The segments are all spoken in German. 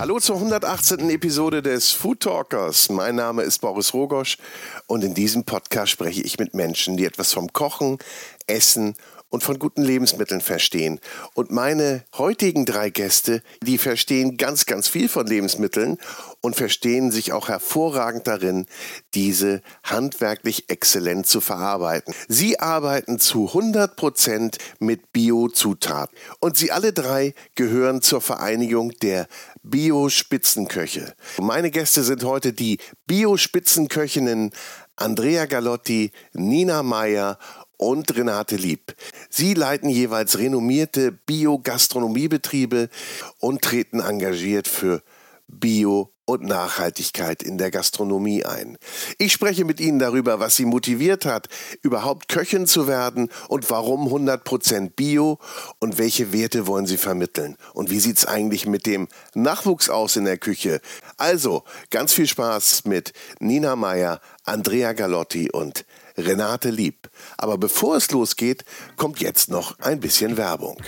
Hallo zur 118. Episode des Food Talkers. Mein Name ist Boris Rogosch und in diesem Podcast spreche ich mit Menschen, die etwas vom Kochen, Essen und von guten Lebensmitteln verstehen. Und meine heutigen drei Gäste, die verstehen ganz, ganz viel von Lebensmitteln und verstehen sich auch hervorragend darin, diese handwerklich exzellent zu verarbeiten. Sie arbeiten zu 100 Prozent mit Biozutaten. Und sie alle drei gehören zur Vereinigung der Bio-Spitzenköche. Meine Gäste sind heute die Bio-Spitzenköchinnen Andrea Galotti, Nina Meyer und Renate Lieb. Sie leiten jeweils renommierte Bio-Gastronomiebetriebe und treten engagiert für Bio und Nachhaltigkeit in der Gastronomie ein. Ich spreche mit Ihnen darüber, was Sie motiviert hat, überhaupt Köchin zu werden und warum 100% Bio und welche Werte wollen Sie vermitteln und wie sieht es eigentlich mit dem Nachwuchs aus in der Küche. Also, ganz viel Spaß mit Nina Meyer, Andrea Galotti und Renate Lieb. Aber bevor es losgeht, kommt jetzt noch ein bisschen Werbung.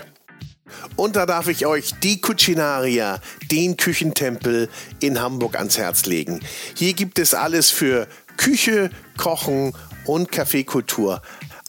Und da darf ich euch die Cucinaria, den Küchentempel in Hamburg ans Herz legen. Hier gibt es alles für Küche, Kochen und Kaffeekultur.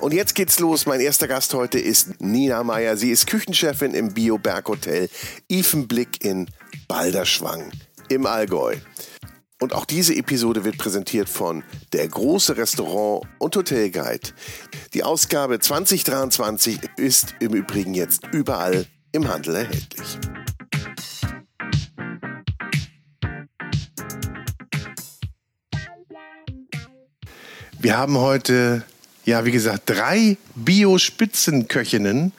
Und jetzt geht's los. Mein erster Gast heute ist Nina Meyer. Sie ist Küchenchefin im Bio Berghotel Ifenblick in Balderschwang im Allgäu. Und auch diese Episode wird präsentiert von Der große Restaurant und Hotelguide. Die Ausgabe 2023 ist im Übrigen jetzt überall im Handel erhältlich. Wir haben heute ja, wie gesagt, drei Bio-Spitzenköchinnen.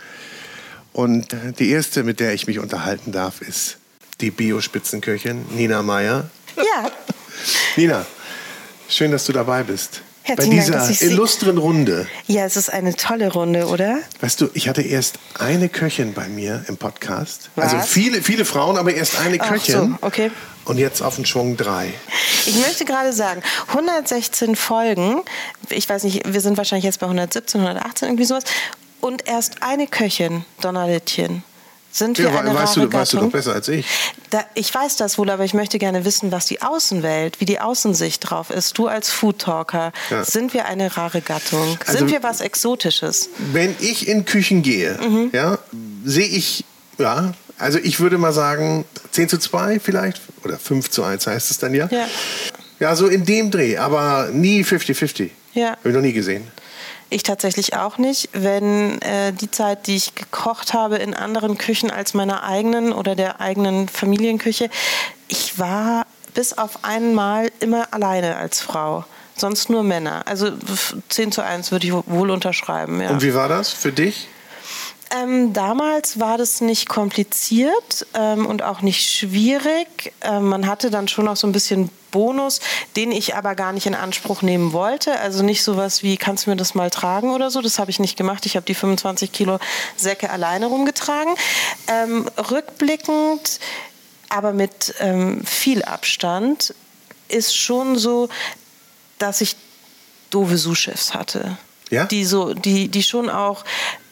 Und die erste, mit der ich mich unterhalten darf, ist die Bio-Spitzenköchin Nina Meyer. Ja. Nina, schön, dass du dabei bist. Herzlichen Bei dieser Dank, illustren Runde. Ja, es ist eine tolle Runde, oder? Weißt du, ich hatte erst eine Köchin bei mir im Podcast. Was? Also viele, viele Frauen, aber erst eine Ach Köchin. so, okay. Und jetzt auf den Schwung drei. Ich möchte gerade sagen, 116 Folgen, ich weiß nicht, wir sind wahrscheinlich jetzt bei 117, 118, irgendwie sowas. Und erst eine Köchin, Donnerlittchen. Sind wir Ja, eine weißt, du, weißt du doch besser als ich. Da, ich weiß das wohl, aber ich möchte gerne wissen, was die Außenwelt, wie die Außensicht drauf ist. Du als Food Talker, Ja. sind wir eine rare Gattung? Also- sind wir was Exotisches? Wenn ich in Küchen gehe, Mhm. ja, sehe ich, ja, also ich würde mal sagen 10 zu 2 vielleicht oder 5 zu 1 heißt es dann ja. Ja. Ja, so in dem Dreh, aber nie 50-50. Ja. Habe ich noch nie gesehen. Ich tatsächlich auch nicht. Wenn äh, die Zeit, die ich gekocht habe in anderen Küchen als meiner eigenen oder der eigenen Familienküche, ich war bis auf einmal immer alleine als Frau. Sonst nur Männer. Also f- 10 zu 1 würde ich wohl unterschreiben. Ja. Und wie war das für dich? Ähm, damals war das nicht kompliziert ähm, und auch nicht schwierig. Ähm, man hatte dann schon noch so ein bisschen Bonus, den ich aber gar nicht in Anspruch nehmen wollte. Also nicht sowas wie, kannst du mir das mal tragen oder so. Das habe ich nicht gemacht. Ich habe die 25 Kilo Säcke alleine rumgetragen. Ähm, rückblickend, aber mit ähm, viel Abstand, ist schon so, dass ich doofe Sous-Chefs hatte. Ja? Die, so, die, die schon auch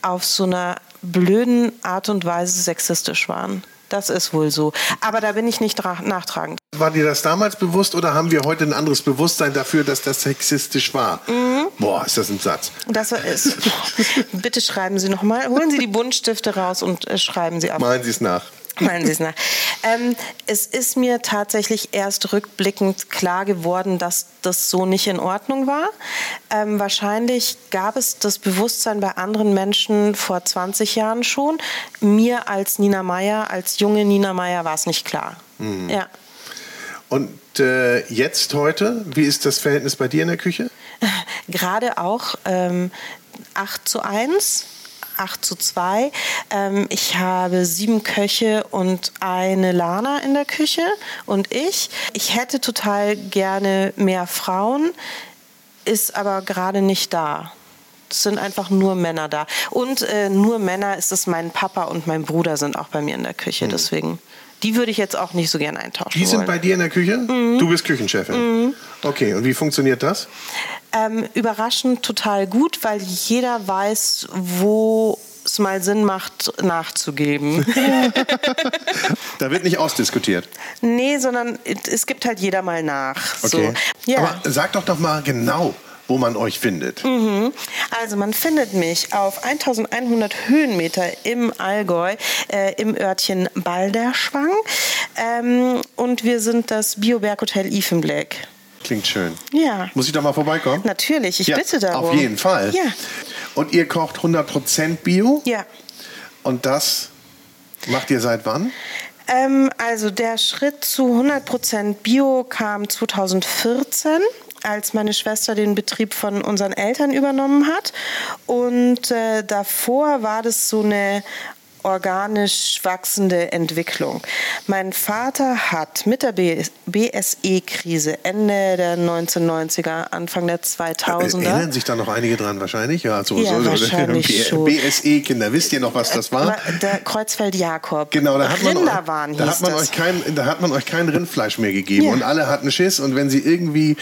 auf so einer blöden Art und Weise sexistisch waren. Das ist wohl so. Aber da bin ich nicht nachtragend. War dir das damals bewusst oder haben wir heute ein anderes Bewusstsein dafür, dass das sexistisch war? Mhm. Boah, ist das ein Satz. Das ist. Bitte schreiben Sie nochmal. Holen Sie die Buntstifte raus und äh, schreiben Sie ab. Meinen Sie es nach. Meinen Sie es nach. Ähm, es ist mir tatsächlich erst rückblickend klar geworden, dass das so nicht in Ordnung war. Ähm, wahrscheinlich gab es das Bewusstsein bei anderen Menschen vor 20 Jahren schon. Mir als Nina Meyer, als junge Nina Meyer, war es nicht klar. Mhm. Ja. Und äh, jetzt heute, wie ist das Verhältnis bei dir in der Küche? Gerade auch ähm, 8 zu 1 8 zu 2. Ähm, ich habe sieben Köche und eine Lana in der Küche und ich. Ich hätte total gerne mehr Frauen, ist aber gerade nicht da. Es sind einfach nur Männer da. Und äh, nur Männer ist es, mein Papa und mein Bruder sind auch bei mir in der Küche. Mhm. Deswegen, die würde ich jetzt auch nicht so gerne eintauschen. Die sind wollen. bei dir in der Küche? Mhm. Du bist Küchenchefin. Mhm. Okay, und wie funktioniert das? Ähm, überraschend total gut, weil jeder weiß, wo es mal Sinn macht, nachzugeben. da wird nicht ausdiskutiert. Nee, sondern es gibt halt jeder mal nach. Okay. So. Ja. Aber sag doch doch mal genau, wo man euch findet. Mhm. Also man findet mich auf 1100 Höhenmeter im Allgäu, äh, im Örtchen Balderschwang. Ähm, und wir sind das Bioberghotel Ifenbleck. Klingt schön. Ja. Muss ich da mal vorbeikommen? Natürlich, ich ja, bitte darum. Auf jeden Fall. Ja. Und ihr kocht 100% Bio? Ja. Und das macht ihr seit wann? Ähm, also der Schritt zu 100% Bio kam 2014 als meine Schwester den Betrieb von unseren Eltern übernommen hat. Und äh, davor war das so eine organisch wachsende Entwicklung. Mein Vater hat mit der BSE-Krise Ende der 1990er, Anfang der 2000er. Erinnern sich da noch einige dran wahrscheinlich? Ja, so, ja so, wahrscheinlich so. BSE-Kinder, wisst ihr noch, was das war? Der Kreuzfeld-Jakob. Genau, da hat man, Rinderwaren da hat man euch kein, da hat man euch kein Rindfleisch mehr gegeben ja. und alle hatten Schiss und wenn sie irgendwie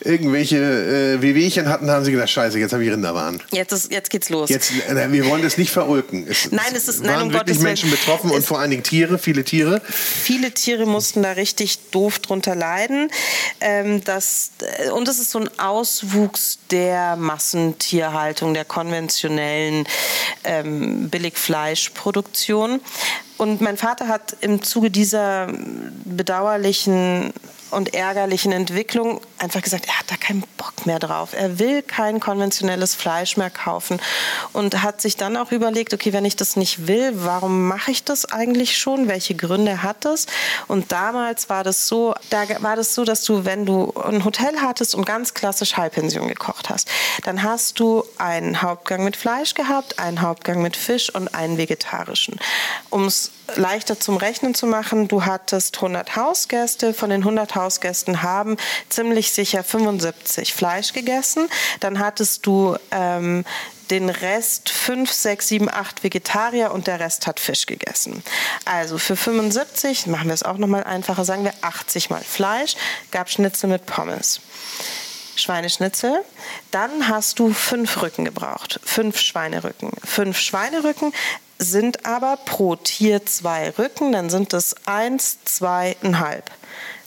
irgendwelche äh, Wehwehchen hatten, haben sie gedacht, scheiße, jetzt habe ich Rinderwaren. Jetzt, ist, jetzt geht's los. Jetzt, äh, wir wollen das nicht verulken. Es, nein, es ist, nein, waren um wirklich Gottes Menschen betroffen und vor allen Dingen Tiere, viele Tiere. Viele Tiere mussten da richtig doof drunter leiden. Ähm, das, äh, und es ist so ein Auswuchs der Massentierhaltung, der konventionellen ähm, Billigfleischproduktion. Und mein Vater hat im Zuge dieser bedauerlichen und ärgerlichen Entwicklung einfach gesagt, er hat da keinen Bock mehr drauf. Er will kein konventionelles Fleisch mehr kaufen und hat sich dann auch überlegt, okay, wenn ich das nicht will, warum mache ich das eigentlich schon? Welche Gründe hat das? Und damals war das so, da war das so, dass du, wenn du ein Hotel hattest und ganz klassisch Halbpension gekocht hast, dann hast du einen Hauptgang mit Fleisch gehabt, einen Hauptgang mit Fisch und einen vegetarischen. Um leichter zum Rechnen zu machen, du hattest 100 Hausgäste, von den 100 Hausgästen haben ziemlich sicher 75 Fleisch gegessen, dann hattest du ähm, den Rest 5, 6, 7, 8 Vegetarier und der Rest hat Fisch gegessen. Also für 75, machen wir es auch nochmal einfacher, sagen wir 80 mal Fleisch, gab Schnitzel mit Pommes. Schweineschnitzel. Dann hast du fünf Rücken gebraucht. Fünf Schweinerücken. Fünf Schweinerücken sind aber pro Tier zwei Rücken, dann sind es eins, zweieinhalb.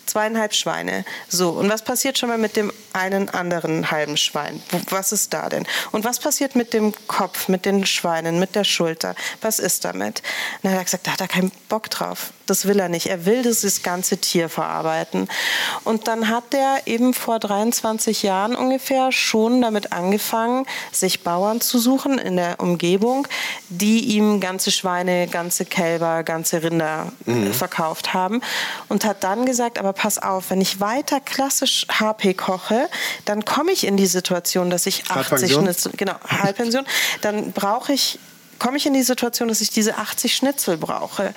Zweieinhalb Schweine. So, und was passiert schon mal mit dem einen anderen halben Schwein? Was ist da denn? Und was passiert mit dem Kopf, mit den Schweinen, mit der Schulter? Was ist damit? dann hat er gesagt, da hat er keinen Bock drauf. Das will er nicht. Er will das ganze Tier verarbeiten. Und dann hat er eben vor 23 Jahren ungefähr schon damit angefangen, sich Bauern zu suchen in der Umgebung, die ihm ganze Schweine, ganze Kälber, ganze Rinder mhm. verkauft haben. Und hat dann gesagt, aber pass auf, wenn ich weiter klassisch HP koche, dann komme ich in die Situation, dass ich 80 Schnitzel, genau, Halbpension, dann brauche ich komme ich in die Situation, dass ich diese 80 Schnitzel brauche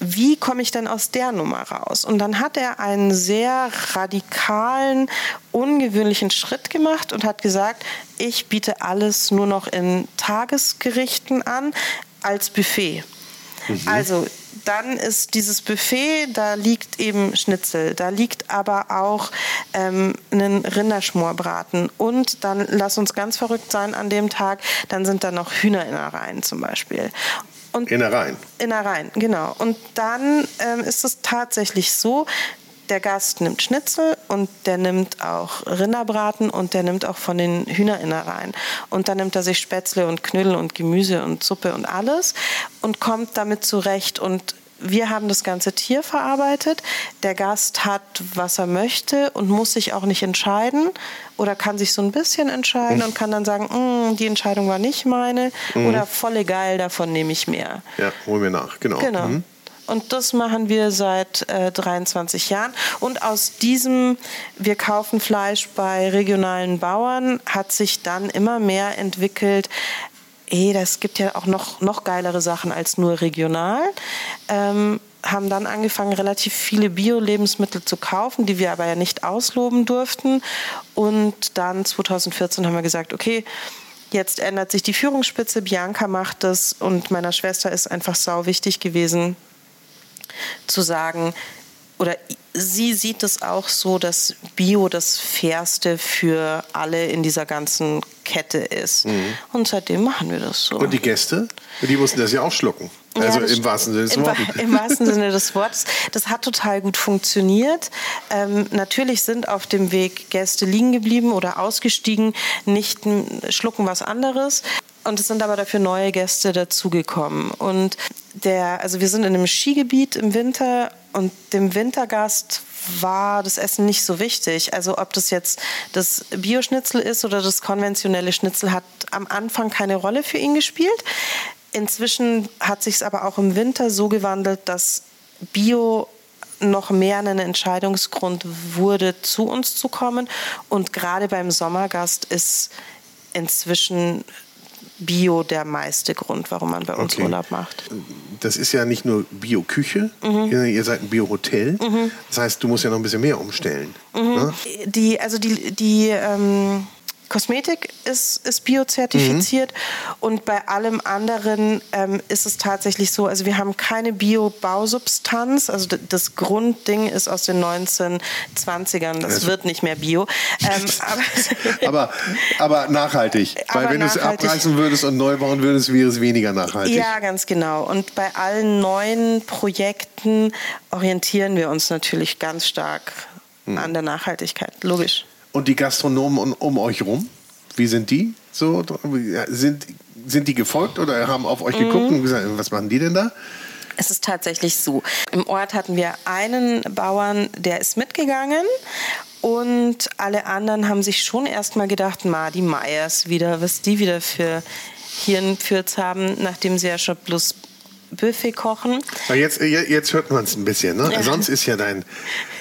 wie komme ich denn aus der Nummer raus? Und dann hat er einen sehr radikalen, ungewöhnlichen Schritt gemacht und hat gesagt, ich biete alles nur noch in Tagesgerichten an als Buffet. Mhm. Also dann ist dieses Buffet, da liegt eben Schnitzel, da liegt aber auch ähm, ein Rinderschmorbraten und dann lass uns ganz verrückt sein an dem Tag, dann sind da noch Hühnerinnereien zum Beispiel. Und Innereien. Innereien, genau. Und dann ähm, ist es tatsächlich so, der Gast nimmt Schnitzel und der nimmt auch Rinderbraten und der nimmt auch von den Hühnerinnereien. Und dann nimmt er sich Spätzle und Knödel und Gemüse und Suppe und alles und kommt damit zurecht und wir haben das ganze Tier verarbeitet. Der Gast hat, was er möchte und muss sich auch nicht entscheiden oder kann sich so ein bisschen entscheiden mhm. und kann dann sagen, mm, die Entscheidung war nicht meine mhm. oder volle geil, davon nehme ich mehr. Ja, holen wir nach, genau. Genau. Mhm. Und das machen wir seit äh, 23 Jahren. Und aus diesem, wir kaufen Fleisch bei regionalen Bauern, hat sich dann immer mehr entwickelt, eh, das gibt ja auch noch, noch geilere Sachen als nur regional. Ähm, haben dann angefangen, relativ viele Bio-Lebensmittel zu kaufen, die wir aber ja nicht ausloben durften. Und dann 2014 haben wir gesagt, okay, jetzt ändert sich die Führungsspitze, Bianca macht das und meiner Schwester ist einfach sau wichtig gewesen, zu sagen, oder sie sieht es auch so, dass Bio das Fairste für alle in dieser ganzen Kette ist. Mhm. Und seitdem machen wir das so. Und die Gäste, die mussten das ja auch schlucken. Also ja, im wahrsten Sinne des Wortes. Im, Im, wahrsten Sinne des Wortes. Das hat total gut funktioniert. Ähm, natürlich sind auf dem Weg Gäste liegen geblieben oder ausgestiegen, nicht schlucken was anderes. Und es sind aber dafür neue Gäste dazugekommen. Und der, also wir sind in einem Skigebiet im Winter und dem Wintergast war das Essen nicht so wichtig. Also ob das jetzt das Bioschnitzel ist oder das konventionelle Schnitzel hat am Anfang keine Rolle für ihn gespielt. Inzwischen hat sich es aber auch im Winter so gewandelt, dass Bio noch mehr ein Entscheidungsgrund wurde, zu uns zu kommen. Und gerade beim Sommergast ist inzwischen Bio der meiste Grund, warum man bei uns okay. Urlaub macht. Das ist ja nicht nur Bio-Küche, mhm. ihr seid ein Bio-Hotel. Mhm. Das heißt, du musst ja noch ein bisschen mehr umstellen. Mhm. Ne? Die, also die, die ähm, Kosmetik ist, ist biozertifiziert mhm. und bei allem anderen ähm, ist es tatsächlich so, also wir haben keine Bio-Bausubstanz, also das Grundding ist aus den 1920ern, das also, wird nicht mehr Bio. Ähm, aber, aber, aber, nachhaltig, weil wenn du es abreißen würdest und neu bauen würdest, wäre es weniger nachhaltig. Ja, ganz genau. Und bei allen neuen Projekten orientieren wir uns natürlich ganz stark hm. an der Nachhaltigkeit, logisch. Und die Gastronomen um, um euch rum, wie sind die so? Sind, sind die gefolgt oder haben auf euch geguckt mhm. und gesagt, was machen die denn da? Es ist tatsächlich so. Im Ort hatten wir einen Bauern, der ist mitgegangen und alle anderen haben sich schon erstmal gedacht, ma, die Meyers wieder, was die wieder für Hirnpürz haben, nachdem sie ja schon bloß Buffet kochen. Jetzt, jetzt hört man es ein bisschen. Ne? Sonst ist ja dein,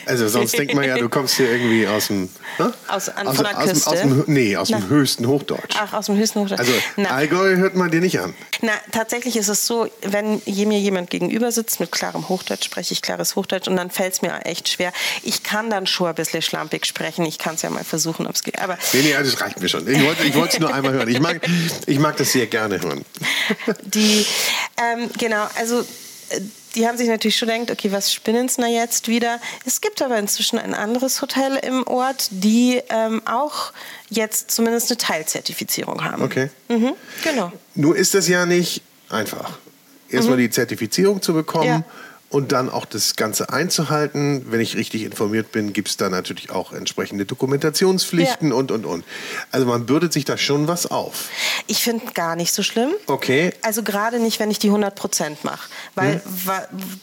also sonst denkt man ja, du kommst hier irgendwie aus dem... Ne? Aus, an, aus, von der aus, Küste? Aus dem, nee, aus Na. dem höchsten Hochdeutsch. Ach, aus dem höchsten Hochdeutsch. Also Na. Allgäu hört man dir nicht an. Na, tatsächlich ist es so, wenn mir jemand gegenüber sitzt mit klarem Hochdeutsch, spreche ich klares Hochdeutsch und dann fällt es mir echt schwer. Ich kann dann schon ein bisschen schlampig sprechen. Ich kann es ja mal versuchen, ob es geht. Aber nee, nee, das reicht mir schon. Ich wollte es nur einmal hören. Ich mag, ich mag das sehr gerne hören. Die, ähm, genau, also die haben sich natürlich schon gedacht, okay, was spinnen sie da jetzt wieder? Es gibt aber inzwischen ein anderes Hotel im Ort, die ähm, auch jetzt zumindest eine Teilzertifizierung haben. Okay. Mhm, genau. Nur ist das ja nicht einfach. Erstmal mhm. die Zertifizierung zu bekommen. Ja und dann auch das Ganze einzuhalten. Wenn ich richtig informiert bin, gibt es da natürlich auch entsprechende Dokumentationspflichten ja. und, und, und. Also man bürdet sich da schon was auf. Ich finde gar nicht so schlimm. Okay. Also gerade nicht, wenn ich die 100 Prozent mache, weil hm.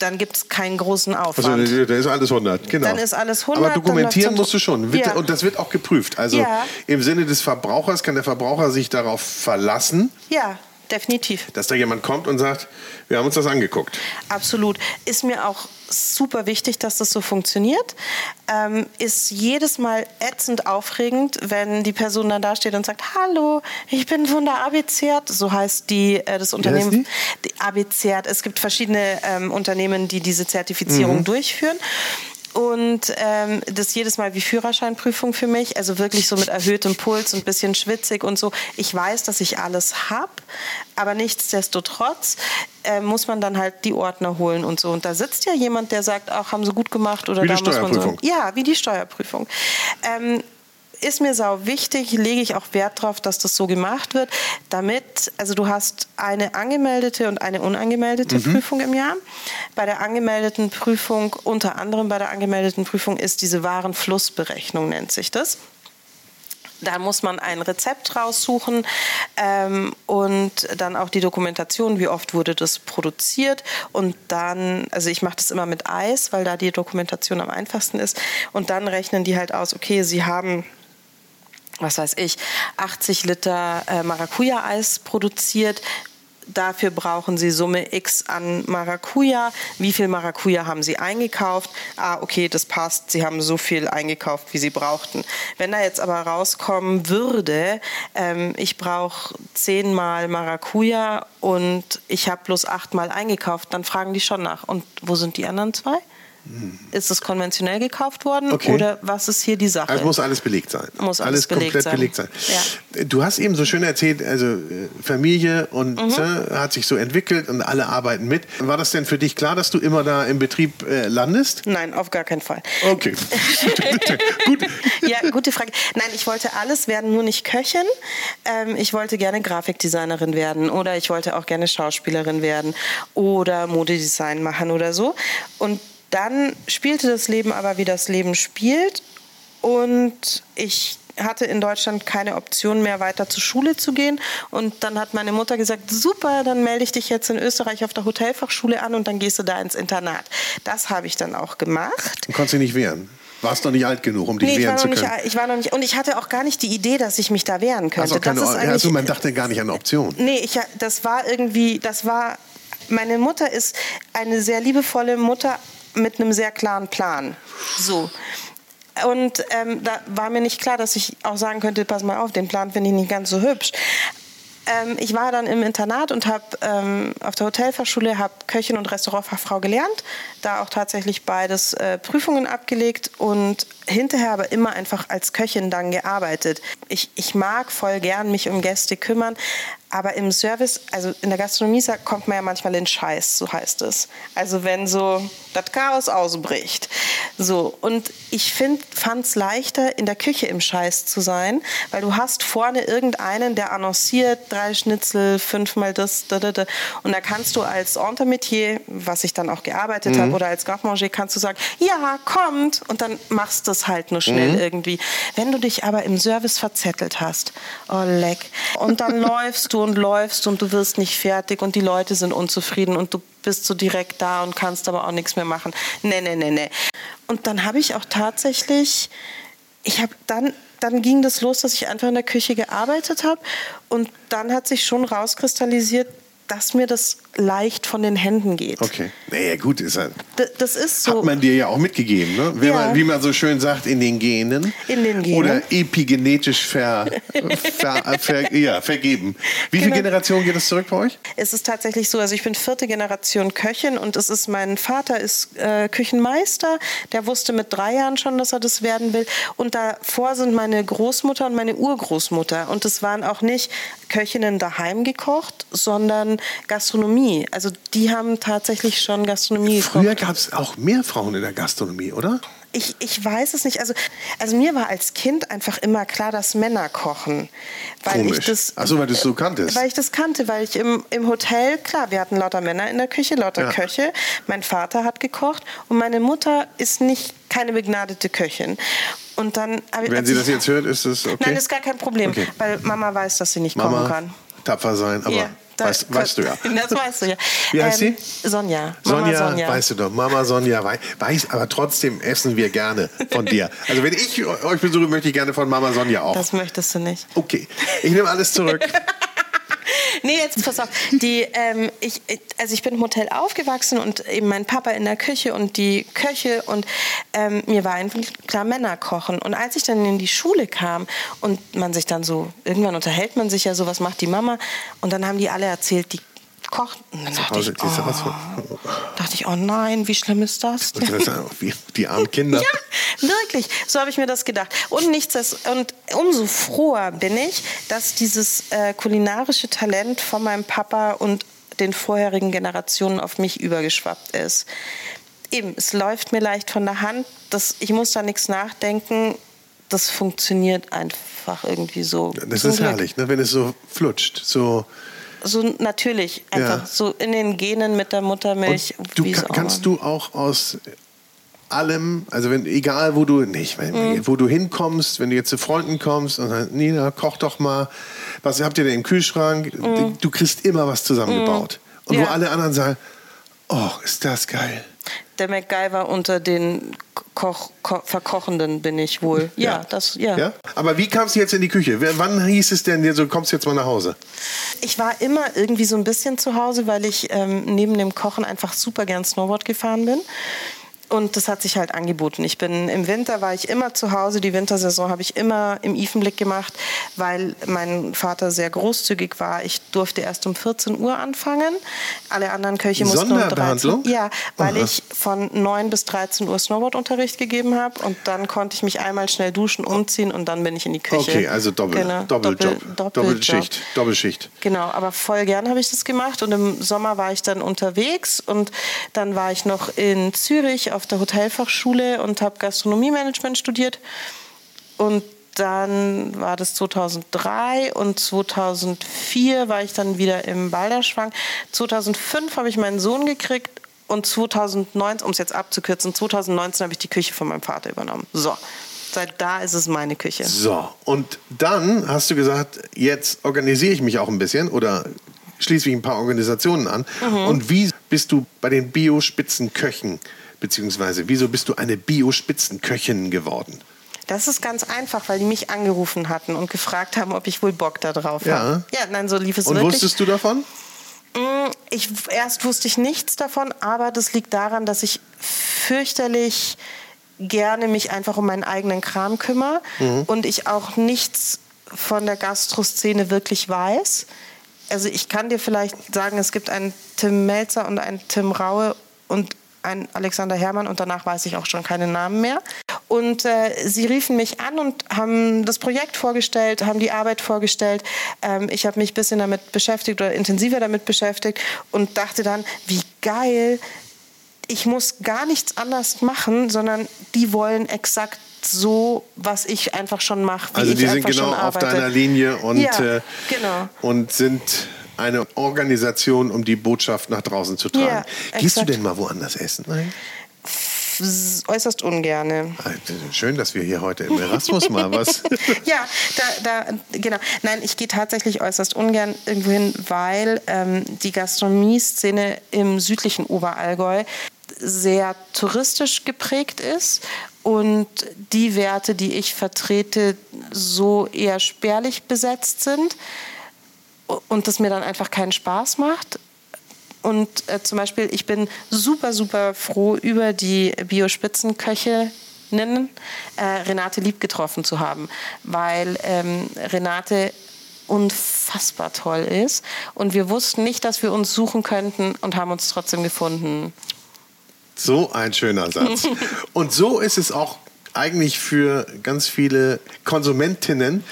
dann gibt es keinen großen Aufwand. Also da ist alles 100, genau. Dann ist alles 100. Aber dokumentieren musst du schon. Ja. Und das wird auch geprüft. Also ja. im Sinne des Verbrauchers kann der Verbraucher sich darauf verlassen. Ja definitiv. Dass da jemand kommt und sagt, wir haben uns das angeguckt. Absolut. Ist mir auch super wichtig, dass das so funktioniert. Ähm, ist jedes Mal ätzend aufregend, wenn die Person dann da steht und sagt, hallo, ich bin von der ABZ. So heißt die, äh, das Unternehmen. Die? die ABZ. Es gibt verschiedene ähm, Unternehmen, die diese Zertifizierung mhm. durchführen. Und ähm, das jedes Mal wie Führerscheinprüfung für mich, also wirklich so mit erhöhtem Puls und ein bisschen schwitzig und so. Ich weiß, dass ich alles habe, aber nichtsdestotrotz äh, muss man dann halt die Ordner holen und so. Und da sitzt ja jemand, der sagt, auch haben sie gut gemacht oder wie da die muss man so. Ja, wie die Steuerprüfung. Ähm, ist mir sau wichtig, lege ich auch Wert darauf, dass das so gemacht wird, damit, also du hast eine angemeldete und eine unangemeldete mhm. Prüfung im Jahr. Bei der angemeldeten Prüfung, unter anderem bei der angemeldeten Prüfung, ist diese Warenflussberechnung, nennt sich das. Da muss man ein Rezept raussuchen ähm, und dann auch die Dokumentation, wie oft wurde das produziert. Und dann, also ich mache das immer mit Eis, weil da die Dokumentation am einfachsten ist. Und dann rechnen die halt aus, okay, sie haben was weiß ich, 80 Liter äh, Maracuja-Eis produziert dafür brauchen Sie Summe X an Maracuja. Wie viel Maracuja haben Sie eingekauft? Ah, okay, das passt. Sie haben so viel eingekauft, wie Sie brauchten. Wenn da jetzt aber rauskommen würde, ähm, ich brauche zehnmal Maracuja und ich habe bloß achtmal eingekauft, dann fragen die schon nach. Und wo sind die anderen zwei? Ist es konventionell gekauft worden okay. oder was ist hier die Sache? Also muss alles belegt sein. Muss alles, alles belegt komplett sein. belegt sein. Ja. Du hast eben so schön erzählt, also äh, Familie und mhm. äh, hat sich so entwickelt und alle arbeiten mit. War das denn für dich klar, dass du immer da im Betrieb äh, landest? Nein, auf gar keinen Fall. Okay. Gut. Ja, gute Frage. Nein, ich wollte alles werden, nur nicht Köchin. Ähm, ich wollte gerne Grafikdesignerin werden oder ich wollte auch gerne Schauspielerin werden oder Modedesign machen oder so. Und dann spielte das Leben aber, wie das Leben spielt. Und ich hatte in Deutschland keine Option mehr, weiter zur Schule zu gehen. Und dann hat meine Mutter gesagt, super, dann melde ich dich jetzt in Österreich auf der Hotelfachschule an und dann gehst du da ins Internat. Das habe ich dann auch gemacht. Du konntest dich nicht wehren? Warst noch nicht alt genug, um dich nee, wehren zu können? Nicht, ich war noch nicht, und ich hatte auch gar nicht die Idee, dass ich mich da wehren könnte. Also, keine, das ist also man dachte gar nicht an Option. Nee, ich, das war irgendwie, das war, meine Mutter ist eine sehr liebevolle Mutter, mit einem sehr klaren Plan. So. Und ähm, da war mir nicht klar, dass ich auch sagen könnte, pass mal auf, den Plan finde ich nicht ganz so hübsch. Ähm, ich war dann im Internat und habe ähm, auf der Hotelfachschule habe Köchin und Restaurantfachfrau gelernt, da auch tatsächlich beides äh, Prüfungen abgelegt und hinterher aber immer einfach als Köchin dann gearbeitet. Ich, ich mag voll gern mich um Gäste kümmern, aber im Service, also in der Gastronomie kommt man ja manchmal in Scheiß, so heißt es. Also wenn so das Chaos ausbricht. So, und ich fand es leichter, in der Küche im Scheiß zu sein, weil du hast vorne irgendeinen, der annonciert, drei Schnitzel, fünfmal das, da, da, da. Und da kannst du als Entremetier, was ich dann auch gearbeitet mhm. habe, oder als Garde kannst du sagen, ja, kommt. Und dann machst du es halt nur schnell mhm. irgendwie. Wenn du dich aber im Service verzettelt hast, oh leck. Und dann läufst du und läufst und du wirst nicht fertig und die Leute sind unzufrieden und du bist so direkt da und kannst aber auch nichts mehr machen. Nee, nee, nee, nee. Und dann habe ich auch tatsächlich, ich habe dann dann ging das los, dass ich einfach in der Küche gearbeitet habe. Und dann hat sich schon rauskristallisiert, dass mir das leicht von den Händen geht. Okay. Naja, gut, ist halt. das ist so. Hat man dir ja auch mitgegeben, ne? Ja. man, wie man so schön sagt, in den Genen. In den Genen. Oder epigenetisch ver, ver, ver, ja, vergeben. Wie genau. viele Generationen geht es zurück bei euch? Es ist tatsächlich so, also ich bin vierte Generation Köchin und es ist, mein Vater ist äh, Küchenmeister. Der wusste mit drei Jahren schon, dass er das werden will. Und davor sind meine Großmutter und meine Urgroßmutter. Und es waren auch nicht Köchinnen daheim gekocht, sondern Gastronomie. Also die haben tatsächlich schon Gastronomie Früher gab es auch mehr Frauen in der Gastronomie, oder? Ich, ich weiß es nicht. Also, also mir war als Kind einfach immer klar, dass Männer kochen. Weil Komisch. ich das. Achso, weil du es so kanntest. Weil ich das kannte, weil ich im, im Hotel, klar, wir hatten lauter Männer in der Küche, lauter ja. Köche. Mein Vater hat gekocht und meine Mutter ist nicht keine begnadete Köchin. Und dann, Wenn sie das jetzt hört, ist es okay? Nein, das ist gar kein Problem, okay. weil Mama weiß, dass sie nicht Mama, kochen kann. Tapfer sein, aber. Ja. Weißt, weißt, du ja. Das weißt du ja. Wie heißt ähm, sie? Sonja. Mama Sonja, Sonja, weißt du doch. Mama Sonja weiß, aber trotzdem essen wir gerne von dir. Also wenn ich euch besuche, möchte ich gerne von Mama Sonja auch. Das möchtest du nicht. Okay, ich nehme alles zurück. nee, jetzt pass auf. Die, ähm, ich, also ich bin im Hotel aufgewachsen und eben mein Papa in der Küche und die Köche und ähm, mir war einfach klar Männer kochen. Und als ich dann in die Schule kam und man sich dann so, irgendwann unterhält man sich ja so, was macht die Mama? Und dann haben die alle erzählt, die kocht. Und dann dachte ich, oh, dachte ich, oh nein, wie schlimm ist das? Die armen Kinder. ja, wirklich. So habe ich mir das gedacht. Und nichts, und umso froher bin ich, dass dieses äh, kulinarische Talent von meinem Papa und den vorherigen Generationen auf mich übergeschwappt ist. Eben, es läuft mir leicht von der Hand. Das, ich muss da nichts nachdenken das funktioniert einfach irgendwie so. Das ist herrlich, ne? wenn es so flutscht. So, so natürlich, einfach ja. so in den Genen mit der Muttermilch. Und du kann, kannst du auch aus allem, also wenn, egal wo du, nicht, mhm. wo du hinkommst, wenn du jetzt zu Freunden kommst und dann, Nina, koch doch mal, was habt ihr denn im Kühlschrank? Mhm. Du kriegst immer was zusammengebaut. Mhm. Und ja. wo alle anderen sagen, oh, ist das geil. Der MacGyver unter den Koch, Ko Verkochenden bin ich wohl. Ja, ja, das, ja. ja. Aber wie kamst du jetzt in die Küche? Wann hieß es denn, du kommst jetzt mal nach Hause? Ich war immer irgendwie so ein bisschen zu Hause, weil ich ähm, neben dem Kochen einfach super gern Snowboard gefahren bin. Und das hat sich halt angeboten. Ich bin im Winter war ich immer zu Hause. Die Wintersaison habe ich immer im Ifenblick gemacht, weil mein Vater sehr großzügig war. Ich durfte erst um 14 Uhr anfangen. Alle anderen Köche mussten um 13 Ja, weil Aha. ich von 9 bis 13 Uhr Snowboardunterricht gegeben habe und dann konnte ich mich einmal schnell duschen, umziehen und dann bin ich in die Küche. Okay, also Doppel, genau, Doppeljob, Doppel, Doppelschicht, Doppelschicht. Genau, aber voll gern habe ich das gemacht und im Sommer war ich dann unterwegs und dann war ich noch in Zürich auf auf der Hotelfachschule und habe Gastronomiemanagement studiert. Und dann war das 2003 und 2004 war ich dann wieder im Balderschwang. 2005 habe ich meinen Sohn gekriegt und 2019, um es jetzt abzukürzen, 2019 habe ich die Küche von meinem Vater übernommen. So, seit da ist es meine Küche. So, und dann hast du gesagt, jetzt organisiere ich mich auch ein bisschen oder schließe mich ein paar Organisationen an. Mhm. Und wie bist du bei den Bio-Spitzenköchen Beziehungsweise, wieso bist du eine Bio-Spitzenköchin geworden? Das ist ganz einfach, weil die mich angerufen hatten und gefragt haben, ob ich wohl Bock da drauf ja. habe. Ja, nein, so lief es und wirklich. Und wusstest du davon? Mm, ich, erst wusste ich nichts davon, aber das liegt daran, dass ich fürchterlich gerne mich einfach um meinen eigenen Kram kümmere mhm. und ich auch nichts von der Gastroszene wirklich weiß. Also ich kann dir vielleicht sagen, es gibt einen Tim Melzer und einen Tim Raue und ein Alexander Herrmann und danach weiß ich auch schon keine Namen mehr. Und äh, sie riefen mich an und haben das Projekt vorgestellt, haben die Arbeit vorgestellt. Ähm, ich habe mich ein bisschen damit beschäftigt oder intensiver damit beschäftigt und dachte dann, wie geil, ich muss gar nichts anders machen, sondern die wollen exakt so, was ich einfach schon mache. Also die sind genau auf deiner Linie und, ja, äh, genau. und sind eine Organisation, um die Botschaft nach draußen zu tragen. Ja, Gehst du denn mal woanders essen? Nein? äußerst ungerne. Ah, schön, dass wir hier heute im Erasmus mal was. ja, da, da, genau. Nein, ich gehe tatsächlich äußerst ungern irgendwo hin, weil ähm, die Gastronomie-Szene im südlichen Oberallgäu sehr touristisch geprägt ist und die Werte, die ich vertrete, so eher spärlich besetzt sind und das mir dann einfach keinen Spaß macht. Und äh, zum Beispiel, ich bin super, super froh über die Biospitzenköche nennen, äh, Renate Lieb getroffen zu haben, weil ähm, Renate unfassbar toll ist. Und wir wussten nicht, dass wir uns suchen könnten und haben uns trotzdem gefunden. So ein schöner Satz. und so ist es auch eigentlich für ganz viele Konsumentinnen,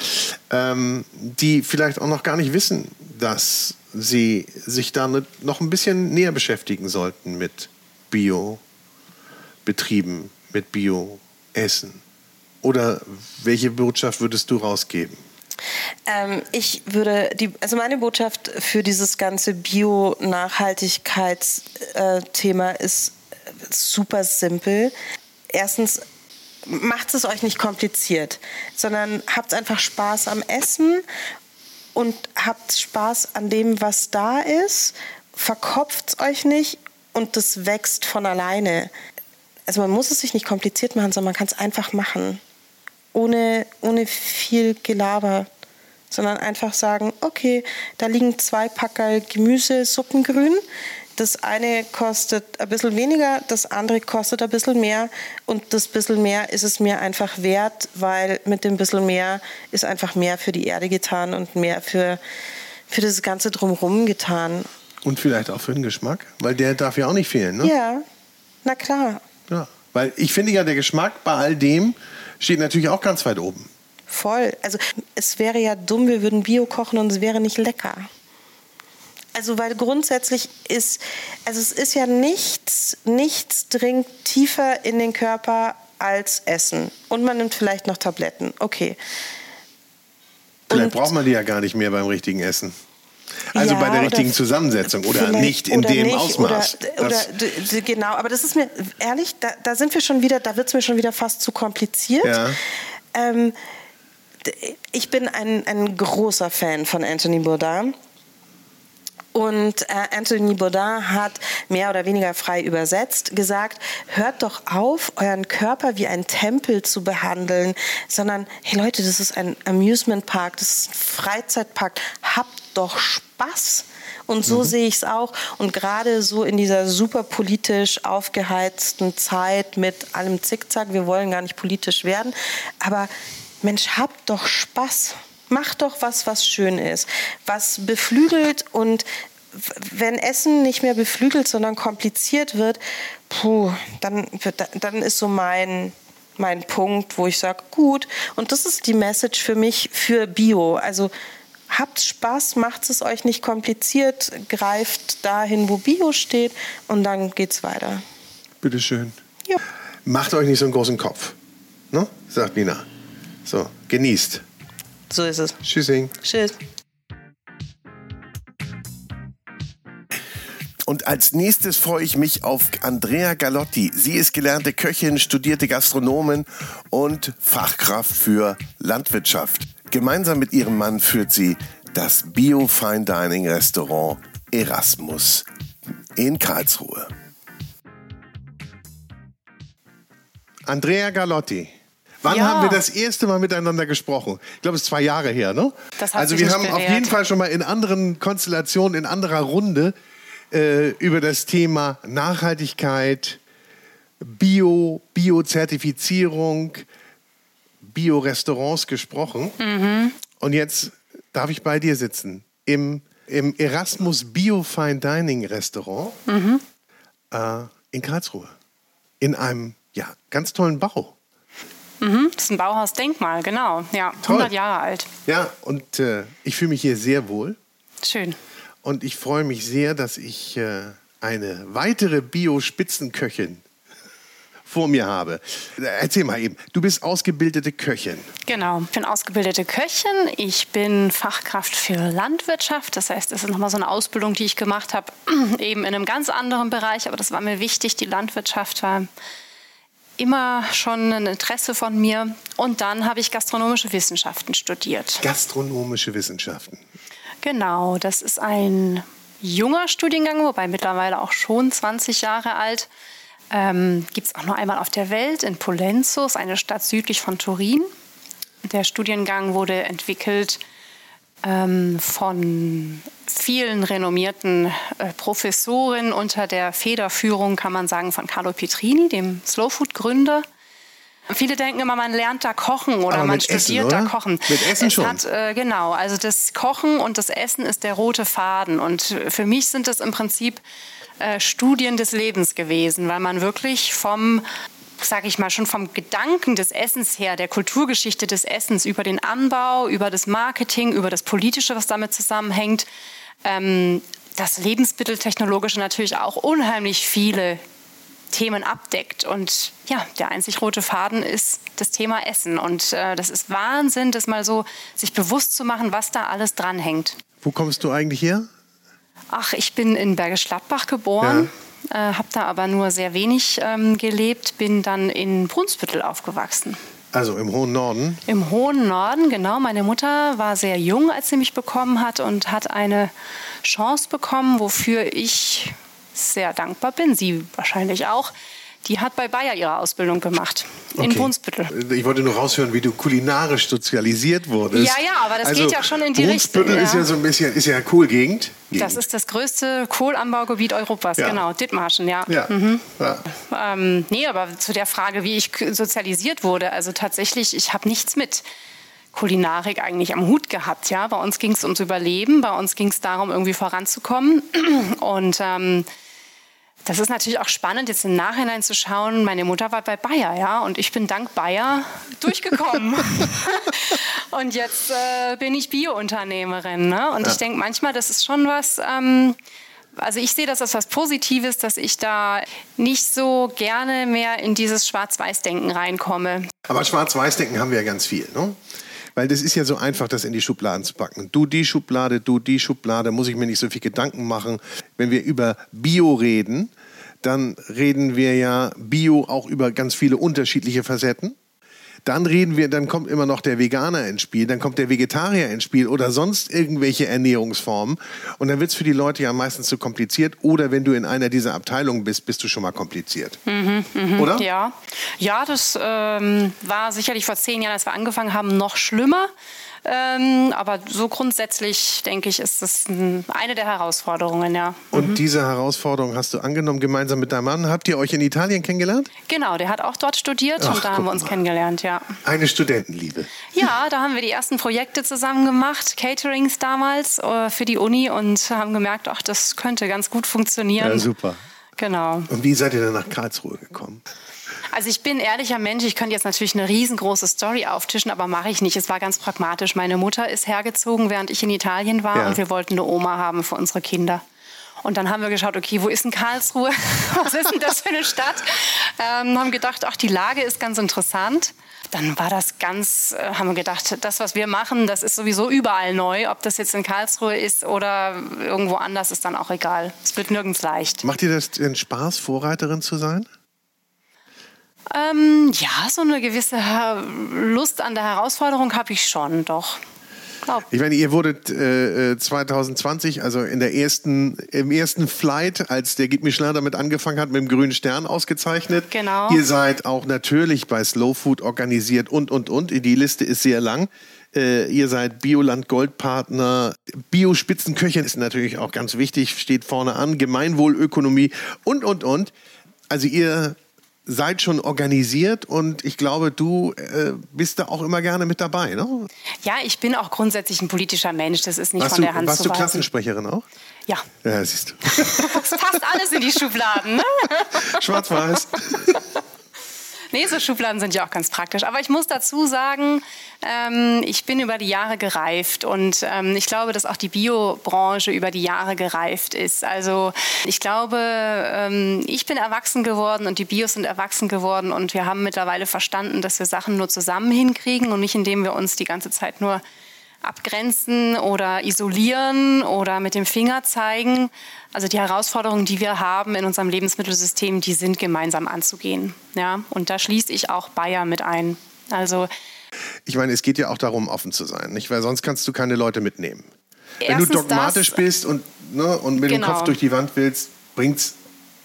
ähm, die vielleicht auch noch gar nicht wissen, dass sie sich damit noch ein bisschen näher beschäftigen sollten mit Bio-Betrieben, mit Bio-Essen. Oder welche Botschaft würdest du rausgeben? Ähm, ich würde die, also meine Botschaft für dieses ganze Bio-Nachhaltigkeitsthema ist super simpel. Erstens macht es euch nicht kompliziert, sondern habt einfach Spaß am Essen und habt Spaß an dem, was da ist. Verkopft euch nicht und das wächst von alleine. Also man muss es sich nicht kompliziert machen, sondern man kann es einfach machen. Ohne, ohne viel Gelaber. Sondern einfach sagen, okay, da liegen zwei Packerl Gemüse, Suppengrün das eine kostet ein bisschen weniger, das andere kostet ein bisschen mehr und das bisschen mehr ist es mir einfach wert, weil mit dem bisschen mehr ist einfach mehr für die Erde getan und mehr für, für das Ganze drumherum getan. Und vielleicht auch für den Geschmack, weil der darf ja auch nicht fehlen, ne? Ja, na klar. Ja, weil ich finde ja, der Geschmack bei all dem steht natürlich auch ganz weit oben. Voll. Also es wäre ja dumm, wir würden Bio kochen und es wäre nicht lecker. Also weil grundsätzlich ist, also es ist ja nichts, nichts dringt tiefer in den Körper als Essen. Und man nimmt vielleicht noch Tabletten. Okay. Vielleicht braucht man die ja gar nicht mehr beim richtigen Essen. Also ja, bei der richtigen Zusammensetzung oder nicht in oder dem nicht, Ausmaß. Oder, oder genau, aber das ist mir ehrlich, da, da sind wir schon wieder, da wird es mir schon wieder fast zu kompliziert. Ja. Ähm, ich bin ein, ein großer Fan von Anthony Bourdain. Und äh, Anthony Bourdain hat mehr oder weniger frei übersetzt gesagt, hört doch auf, euren Körper wie ein Tempel zu behandeln, sondern, hey Leute, das ist ein Amusement Park, das ist ein Freizeitpark, habt doch Spaß. Und so mhm. sehe ich es auch. Und gerade so in dieser super politisch aufgeheizten Zeit mit allem Zickzack, wir wollen gar nicht politisch werden, aber Mensch, habt doch Spaß. Mach doch was, was schön ist, was beflügelt und wenn Essen nicht mehr beflügelt, sondern kompliziert wird, puh, dann, dann ist so mein, mein Punkt, wo ich sage, gut, und das ist die Message für mich für Bio. Also habt Spaß, macht es euch nicht kompliziert, greift dahin, wo Bio steht und dann geht's weiter. Bitteschön. Ja. Macht euch nicht so einen großen Kopf, ne? sagt Nina. So, genießt. So ist es. Tschüssing. Tschüss. Und als nächstes freue ich mich auf Andrea Galotti. Sie ist gelernte Köchin, studierte Gastronomin und Fachkraft für Landwirtschaft. Gemeinsam mit ihrem Mann führt sie das Bio Fine Dining Restaurant Erasmus in Karlsruhe. Andrea Galotti. Wann ja. haben wir das erste Mal miteinander gesprochen? Ich glaube, es ist zwei Jahre her, ne? also wir haben bewährt. auf jeden Fall schon mal in anderen Konstellationen, in anderer Runde äh, über das Thema Nachhaltigkeit, Bio, Bio-Zertifizierung, Bio-Restaurants gesprochen. Mhm. Und jetzt darf ich bei dir sitzen im, im Erasmus Bio Fine Dining Restaurant mhm. äh, in Karlsruhe. In einem ja, ganz tollen Bau. Mhm, das ist ein Bauhausdenkmal, genau. Ja, Toll. 100 Jahre alt. Ja, und äh, ich fühle mich hier sehr wohl. Schön. Und ich freue mich sehr, dass ich äh, eine weitere Bio-Spitzenköchin vor mir habe. Erzähl mal eben, du bist ausgebildete Köchin. Genau, ich bin ausgebildete Köchin. Ich bin Fachkraft für Landwirtschaft. Das heißt, es ist nochmal so eine Ausbildung, die ich gemacht habe, eben in einem ganz anderen Bereich. Aber das war mir wichtig. Die Landwirtschaft war immer schon ein Interesse von mir. Und dann habe ich gastronomische Wissenschaften studiert. Gastronomische Wissenschaften. Genau, das ist ein junger Studiengang, wobei mittlerweile auch schon 20 Jahre alt. Ähm, Gibt es auch nur einmal auf der Welt in Polenzos, eine Stadt südlich von Turin. Der Studiengang wurde entwickelt ähm, von vielen renommierten äh, Professoren unter der Federführung, kann man sagen, von Carlo Petrini, dem Slowfood-Gründer. Viele denken immer, man lernt da kochen oder man studiert Essen, da kochen. Mit Essen es schon. Hat, äh, genau, also das Kochen und das Essen ist der rote Faden. Und für mich sind das im Prinzip äh, Studien des Lebens gewesen, weil man wirklich vom sage ich mal, schon vom Gedanken des Essens her, der Kulturgeschichte des Essens, über den Anbau, über das Marketing, über das Politische, was damit zusammenhängt, ähm, das Lebensmitteltechnologische natürlich auch unheimlich viele Themen abdeckt. Und ja, der einzig rote Faden ist das Thema Essen. Und äh, das ist Wahnsinn, das mal so sich bewusst zu machen, was da alles dranhängt. Wo kommst du eigentlich her? Ach, ich bin in Bergisch Gladbach geboren. Ja äh, habe da aber nur sehr wenig ähm, gelebt, bin dann in Brunsbüttel aufgewachsen. Also im hohen Norden? Im hohen Norden, genau. Meine Mutter war sehr jung, als sie mich bekommen hat und hat eine Chance bekommen, wofür ich sehr dankbar bin, sie wahrscheinlich auch, die hat bei Bayer ihre Ausbildung gemacht. Okay. In Brunsbüttel. Ich wollte nur raushören, wie du kulinarisch sozialisiert wurdest. Ja, ja, aber das also, geht ja schon in die Richtung. Brunsbüttel ist ja so ein bisschen, ist ja eine Kohlgegend. Das ist das größte Kohlanbaugebiet Europas, ja. genau. Dithmarschen, ja. ja. Mhm. ja. Ähm, nee, aber zu der Frage, wie ich sozialisiert wurde, also tatsächlich, ich habe nichts mit. Kulinarik eigentlich am Hut gehabt. Ja, bei uns ging es ums Überleben, bei uns ging es darum, irgendwie voranzukommen. Und ähm, das ist natürlich auch spannend, jetzt im Nachhinein zu schauen. Meine Mutter war bei Bayer, ja, und ich bin dank Bayer durchgekommen. und jetzt äh, bin ich Bio-Unternehmerin. Ne? Und ja. ich denke manchmal, das ist schon was. Ähm, Also ich sehe das als was Positives, dass ich da nicht so gerne mehr in dieses Schwarz-Weiß-Denken reinkomme. Aber Schwarz-Weiß-Denken haben wir ja ganz viel, ne? Weil das ist ja so einfach, das in die Schubladen zu packen. Du die Schublade, du die Schublade, muss ich mir nicht so viel Gedanken machen. Wenn wir über Bio reden, dann reden wir ja Bio auch über ganz viele unterschiedliche Facetten. Dann reden wir, dann kommt immer noch der Veganer ins Spiel, dann kommt der Vegetarier ins Spiel oder sonst irgendwelche Ernährungsformen. Und dann wird es für die Leute ja meistens zu kompliziert. Oder wenn du in einer dieser Abteilungen bist, bist du schon mal kompliziert. Mhm, mh, oder? Ja, ja das ähm, war sicherlich vor zehn Jahren, als wir angefangen haben, noch schlimmer. Ähm, aber so grundsätzlich, denke ich, ist das eine der Herausforderungen, ja. Und mhm. diese Herausforderung hast du angenommen gemeinsam mit deinem Mann. Habt ihr euch in Italien kennengelernt? Genau, der hat auch dort studiert Ach, und da haben wir uns mal. kennengelernt, ja. Eine Studentenliebe. Ja, da haben wir die ersten Projekte zusammen gemacht, Caterings damals äh, für die Uni und haben gemerkt, ach, das könnte ganz gut funktionieren. Ja, super. Genau. Und wie seid ihr dann nach Karlsruhe gekommen? Also ich bin ehrlicher Mensch, ich könnte jetzt natürlich eine riesengroße Story auftischen, aber mache ich nicht. Es war ganz pragmatisch. Meine Mutter ist hergezogen, während ich in Italien war ja. und wir wollten eine Oma haben für unsere Kinder. Und dann haben wir geschaut, okay, wo ist denn Karlsruhe? Was ist denn das für eine Stadt? Ähm, haben gedacht, ach, die Lage ist ganz interessant. Dann war das ganz, äh, haben wir gedacht, das, was wir machen, das ist sowieso überall neu. Ob das jetzt in Karlsruhe ist oder irgendwo anders, ist dann auch egal. Es wird nirgends leicht. Macht dir das denn Spaß, Vorreiterin zu sein? Ähm, ja, so eine gewisse Lust an der Herausforderung habe ich schon, doch. Ich meine, ihr wurdet äh, 2020, äh, also in der ersten, im ersten Flight, als der Git Michelin damit angefangen hat, mit dem grünen Stern ausgezeichnet. Genau. Ihr seid auch natürlich bei Slow Food organisiert und, und, und. Die Liste ist sehr lang. Äh, ihr seid Bioland Goldpartner. Bio-Spitzenköchin ist natürlich auch ganz wichtig, steht vorne an. Gemeinwohlökonomie und, und, und. Also ihr seid schon organisiert und ich glaube, du äh, bist da auch immer gerne mit dabei, ne? Ja, ich bin auch grundsätzlich ein politischer Mensch. Das ist nicht warst von der Hand warst zu Warst du Klassensprecherin auch? Ja. Ja, siehst du. Es passt alles in die Schubladen, ne? Schwarz-Weiß. Nee, so Schubladen sind ja auch ganz praktisch. Aber ich muss dazu sagen, ähm, ich bin über die Jahre gereift und ähm, ich glaube, dass auch die Biobranche über die Jahre gereift ist. Also ich glaube, ähm, ich bin erwachsen geworden und die Bios sind erwachsen geworden und wir haben mittlerweile verstanden, dass wir Sachen nur zusammen hinkriegen und nicht indem wir uns die ganze Zeit nur abgrenzen oder isolieren oder mit dem Finger zeigen. Also die Herausforderungen, die wir haben in unserem Lebensmittelsystem, die sind gemeinsam anzugehen. Ja? Und da schließe ich auch Bayer mit ein. Also ich meine, es geht ja auch darum, offen zu sein, nicht? Weil sonst kannst du keine Leute mitnehmen. Wenn du dogmatisch das, bist und, ne, und mit genau. dem Kopf durch die Wand willst, bringt's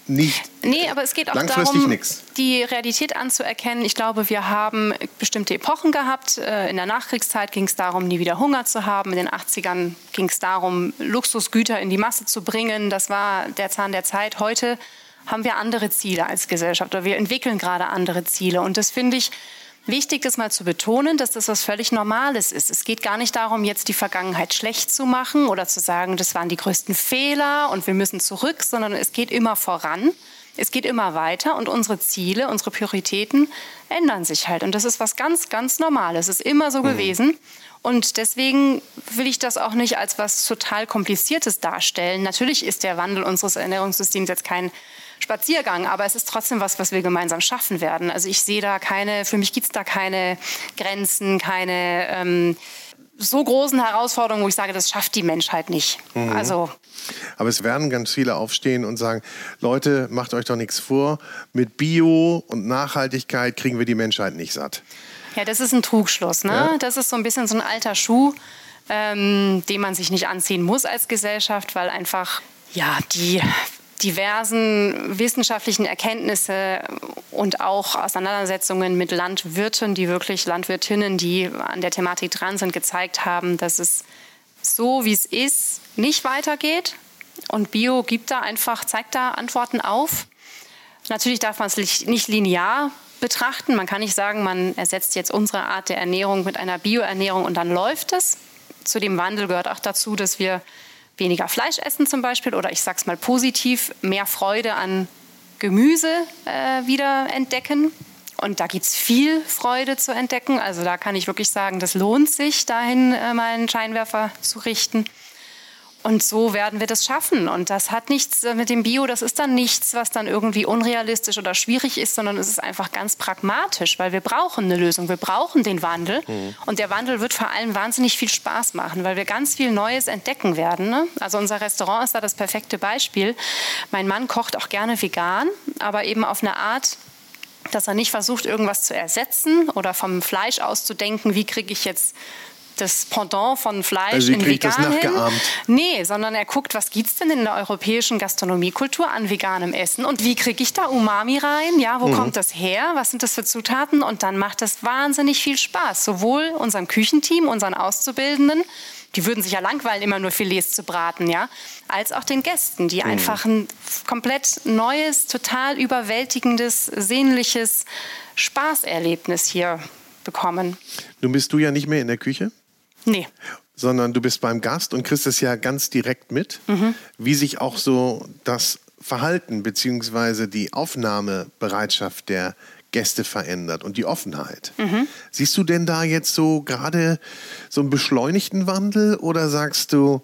nicht. Nee, aber es geht auch darum, nix. die Realität anzuerkennen. Ich glaube, wir haben bestimmte Epochen gehabt. Äh, in der Nachkriegszeit ging es darum, nie wieder Hunger zu haben. In den 80ern ging es darum, Luxusgüter in die Masse zu bringen. Das war der Zahn der Zeit. Heute haben wir andere Ziele als Gesellschaft oder wir entwickeln gerade andere Ziele. Und das finde ich Wichtig ist mal zu betonen, dass das was völlig Normales ist. Es geht gar nicht darum, jetzt die Vergangenheit schlecht zu machen oder zu sagen, das waren die größten Fehler und wir müssen zurück, sondern es geht immer voran. Es geht immer weiter und unsere Ziele, unsere Prioritäten ändern sich halt. Und das ist was ganz, ganz Normales. Es ist immer so mhm. gewesen. Und deswegen will ich das auch nicht als was total Kompliziertes darstellen. Natürlich ist der Wandel unseres Ernährungssystems jetzt kein Spaziergang, aber es ist trotzdem was, was wir gemeinsam schaffen werden. Also ich sehe da keine, für mich gibt es da keine Grenzen, keine ähm, so großen Herausforderungen, wo ich sage, das schafft die Menschheit nicht. Mhm. Also aber es werden ganz viele aufstehen und sagen, Leute, macht euch doch nichts vor, mit Bio und Nachhaltigkeit kriegen wir die Menschheit nicht satt. Ja, das ist ein Trugschluss. Ne? Ja? Das ist so ein bisschen so ein alter Schuh, ähm, den man sich nicht anziehen muss als Gesellschaft, weil einfach ja, die diversen wissenschaftlichen Erkenntnisse und auch Auseinandersetzungen mit Landwirten, die wirklich Landwirtinnen, die an der Thematik dran sind, gezeigt haben, dass es so, wie es ist, nicht weitergeht. Und Bio gibt da einfach, zeigt da Antworten auf. Natürlich darf man es nicht linear betrachten. Man kann nicht sagen, man ersetzt jetzt unsere Art der Ernährung mit einer Bioernährung und dann läuft es. Zu dem Wandel gehört auch dazu, dass wir weniger Fleisch essen zum Beispiel oder ich sage es mal positiv, mehr Freude an Gemüse äh, wieder entdecken. Und da gibt es viel Freude zu entdecken. Also da kann ich wirklich sagen, das lohnt sich, dahin äh, mal einen Scheinwerfer zu richten. Und so werden wir das schaffen. Und das hat nichts äh, mit dem Bio, das ist dann nichts, was dann irgendwie unrealistisch oder schwierig ist, sondern es ist einfach ganz pragmatisch, weil wir brauchen eine Lösung, wir brauchen den Wandel. Mhm. Und der Wandel wird vor allem wahnsinnig viel Spaß machen, weil wir ganz viel Neues entdecken werden. Ne? Also unser Restaurant ist da das perfekte Beispiel. Mein Mann kocht auch gerne vegan, aber eben auf eine Art, dass er nicht versucht, irgendwas zu ersetzen oder vom Fleisch auszudenken, wie kriege ich jetzt das Pendant von Fleisch also in vegan hin. Nee, sondern er guckt, was gibt es denn in der europäischen Gastronomiekultur an veganem Essen und wie kriege ich da Umami rein? Ja, wo mhm. kommt das her? Was sind das für Zutaten? Und dann macht das wahnsinnig viel Spaß, sowohl unserem Küchenteam, unseren Auszubildenden, die würden sich ja langweilen, immer nur Filets zu braten, ja, als auch den Gästen, die mhm. einfach ein komplett neues, total überwältigendes, sehnliches Spaßerlebnis hier bekommen. Nun bist du ja nicht mehr in der Küche? Nee. Sondern du bist beim Gast und kriegst es ja ganz direkt mit, mhm. wie sich auch so das Verhalten bzw. die Aufnahmebereitschaft der Gäste verändert und die Offenheit. Mhm. Siehst du denn da jetzt so gerade so einen beschleunigten Wandel oder sagst du,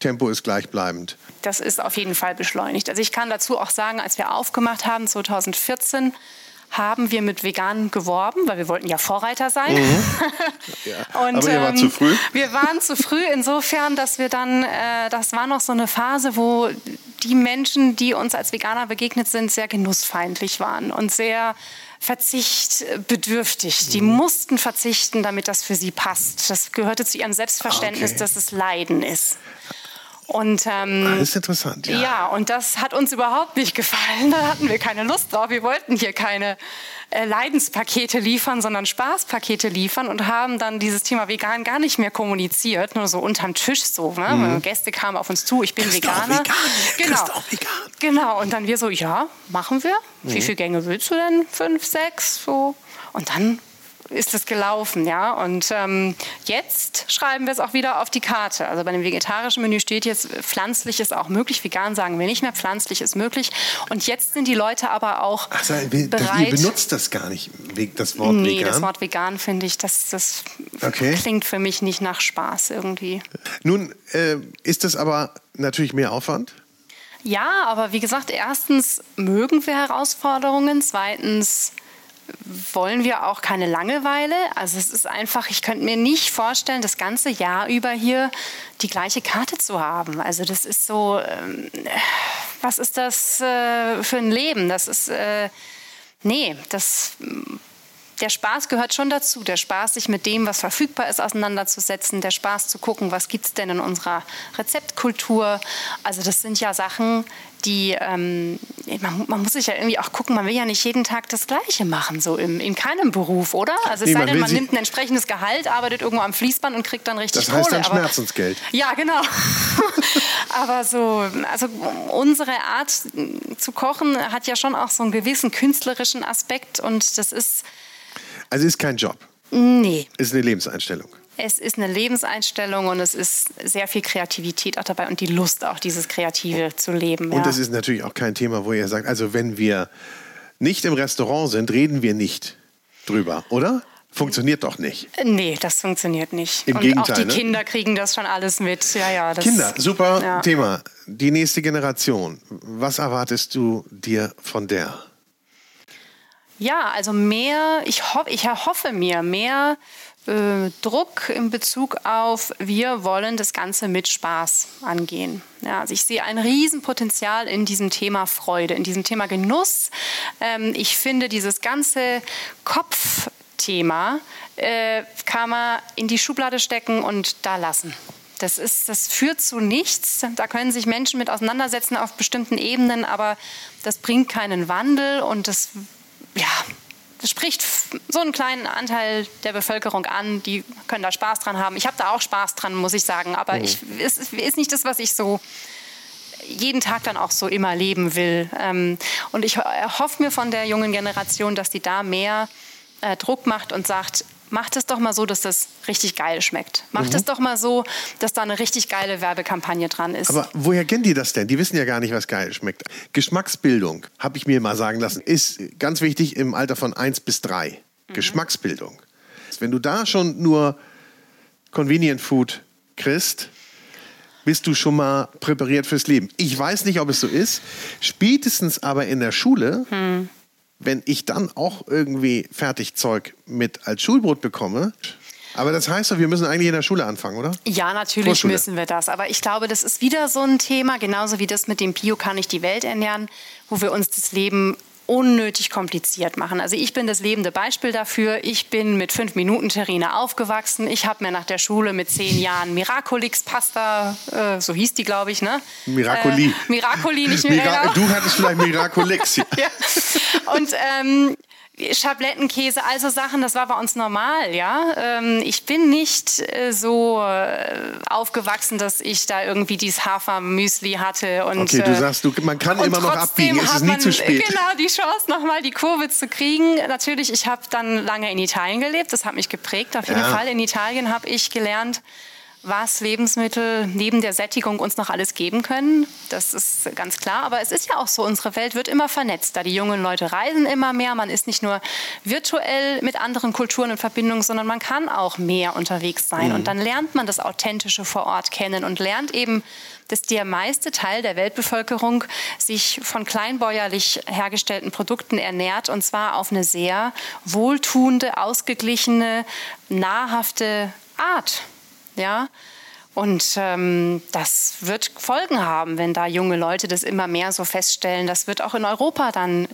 Tempo ist gleichbleibend? Das ist auf jeden Fall beschleunigt. Also ich kann dazu auch sagen, als wir aufgemacht haben 2014, haben wir mit vegan geworben, weil wir wollten ja Vorreiter sein. Mhm. Ja. Und, Aber wart ähm, zu früh? Wir waren zu früh insofern, dass wir dann, äh, das war noch so eine Phase, wo die Menschen, die uns als Veganer begegnet sind, sehr genussfeindlich waren und sehr verzichtbedürftig. Die mhm. mussten verzichten, damit das für sie passt. Das gehörte zu ihrem Selbstverständnis, okay. dass es Leiden ist. Und, ähm, ah, das ist interessant, ja. Ja, und das hat uns überhaupt nicht gefallen. Da hatten wir keine Lust drauf. Wir wollten hier keine äh, Leidenspakete liefern, sondern Spaßpakete liefern und haben dann dieses Thema vegan gar nicht mehr kommuniziert, nur so unterm Tisch so. Ne? Mhm. Gäste kamen auf uns zu, ich bin Christ Veganer. Genau. Vegan. Genau, und dann wir so, ja, machen wir. Mhm. Wie viele Gänge willst du denn? Fünf, sechs? So. Und dann ist es gelaufen, ja. Und ähm, jetzt schreiben wir es auch wieder auf die Karte. Also bei dem vegetarischen Menü steht jetzt, pflanzlich ist auch möglich. Vegan sagen wir nicht mehr, pflanzlich ist möglich. Und jetzt sind die Leute aber auch Ach, so, bereit. Ihr benutzt das gar nicht, das Wort nee, vegan? Nee, das Wort vegan finde ich, das, das okay. klingt für mich nicht nach Spaß irgendwie. Nun äh, ist das aber natürlich mehr Aufwand. Ja, aber wie gesagt, erstens mögen wir Herausforderungen, zweitens wollen wir auch keine Langeweile. Also es ist einfach, ich könnte mir nicht vorstellen, das ganze Jahr über hier die gleiche Karte zu haben. Also das ist so, ähm, was ist das äh, für ein Leben? Das ist, äh, nee, das der Spaß gehört schon dazu. Der Spaß, sich mit dem, was verfügbar ist, auseinanderzusetzen. Der Spaß zu gucken, was gibt es denn in unserer Rezeptkultur. Also das sind ja Sachen, die, ähm, man, man, muss sich ja irgendwie auch gucken, man will ja nicht jeden Tag das Gleiche machen, so im, in keinem Beruf, oder? Also es nee, sei denn, man nimmt ein entsprechendes Gehalt, arbeitet irgendwo am Fließband und kriegt dann richtig Das heißt Kohle. dann Schmerzensgeld. Aber, ja, genau. aber so, also unsere Art zu kochen hat ja schon auch so einen gewissen künstlerischen Aspekt und das ist also ist kein Job. Nee. Ist eine Lebenseinstellung. Es ist eine Lebenseinstellung und es ist sehr viel Kreativität auch dabei und die Lust auch dieses Kreative zu leben. Und ja. das ist natürlich auch kein Thema, wo ihr sagt, also wenn wir nicht im Restaurant sind, reden wir nicht drüber, oder? Funktioniert doch nicht. Nee, das funktioniert nicht. Im und Gegenteil. Auch die ne? Kinder kriegen das schon alles mit. Ja, ja, das, Kinder, super ja. Thema. Die nächste Generation. Was erwartest du dir von der? Ja, also mehr, ich, ho ich erhoffe mir mehr äh, Druck in Bezug auf, wir wollen das Ganze mit Spaß angehen. Ja, also ich sehe ein Riesenpotenzial in diesem Thema Freude, in diesem Thema Genuss. Ähm, ich finde dieses ganze Kopfthema äh, kann man in die Schublade stecken und da lassen. Das, ist, das führt zu nichts. Da können sich Menschen mit auseinandersetzen auf bestimmten Ebenen, aber das bringt keinen Wandel und das ja, das spricht so einen kleinen Anteil der Bevölkerung an, die können da Spaß dran haben. Ich habe da auch Spaß dran, muss ich sagen, aber mhm. ich, es ist nicht das, was ich so jeden Tag dann auch so immer leben will. Ähm, und ich hoffe mir von der jungen Generation, dass die da mehr äh, Druck macht und sagt, macht es doch mal so, dass das richtig geil schmeckt. Macht mhm. es doch mal so, dass da eine richtig geile Werbekampagne dran ist. Aber woher kennen die das denn? Die wissen ja gar nicht, was geil schmeckt. Geschmacksbildung, habe ich mir mal sagen lassen, ist ganz wichtig im Alter von 1 bis 3. Mhm. Geschmacksbildung. Wenn du da schon nur Convenient Food kriegst, bist du schon mal präpariert fürs Leben. Ich weiß nicht, ob es so ist. Spätestens aber in der Schule, hm. Wenn ich dann auch irgendwie Fertigzeug mit als Schulbrot bekomme, aber das heißt doch, wir müssen eigentlich in der Schule anfangen, oder? Ja, natürlich müssen wir das. Aber ich glaube, das ist wieder so ein Thema, genauso wie das mit dem Bio kann ich die Welt ernähren, wo wir uns das Leben unnötig kompliziert machen. Also ich bin das lebende Beispiel dafür. Ich bin mit fünf Minuten Terrine aufgewachsen. Ich habe mir nach der Schule mit zehn Jahren Miraculix Pasta, äh, so hieß die, glaube ich, ne? Miracoli. Äh, Miracoli, nicht mehr. Mira genau. Du hattest vielleicht Miraculix. ja. Und ähm, Schablettenkäse, also Sachen, das war bei uns normal, ja. Ähm, ich bin nicht äh, so äh, aufgewachsen, dass ich da irgendwie dieses Hafermüsli hatte. Und, okay, du äh, sagst, du, man kann immer noch abbiegen, es ist nie man, zu spät. Genau, die Chance, nochmal die Kurve zu kriegen. Natürlich, ich habe dann lange in Italien gelebt, das hat mich geprägt. Auf jeden ja. Fall in Italien habe ich gelernt, was Lebensmittel neben der Sättigung uns noch alles geben können. Das ist ganz klar. Aber es ist ja auch so, unsere Welt wird immer vernetzter. Die jungen Leute reisen immer mehr. Man ist nicht nur virtuell mit anderen Kulturen in Verbindung, sondern man kann auch mehr unterwegs sein. Mhm. Und dann lernt man das Authentische vor Ort kennen und lernt eben, dass der meiste Teil der Weltbevölkerung sich von kleinbäuerlich hergestellten Produkten ernährt und zwar auf eine sehr wohltuende, ausgeglichene, nahrhafte Art. Ja? Und ähm, das wird Folgen haben, wenn da junge Leute das immer mehr so feststellen. Das wird auch in Europa dann äh,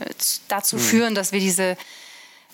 dazu mhm. führen, dass wir diese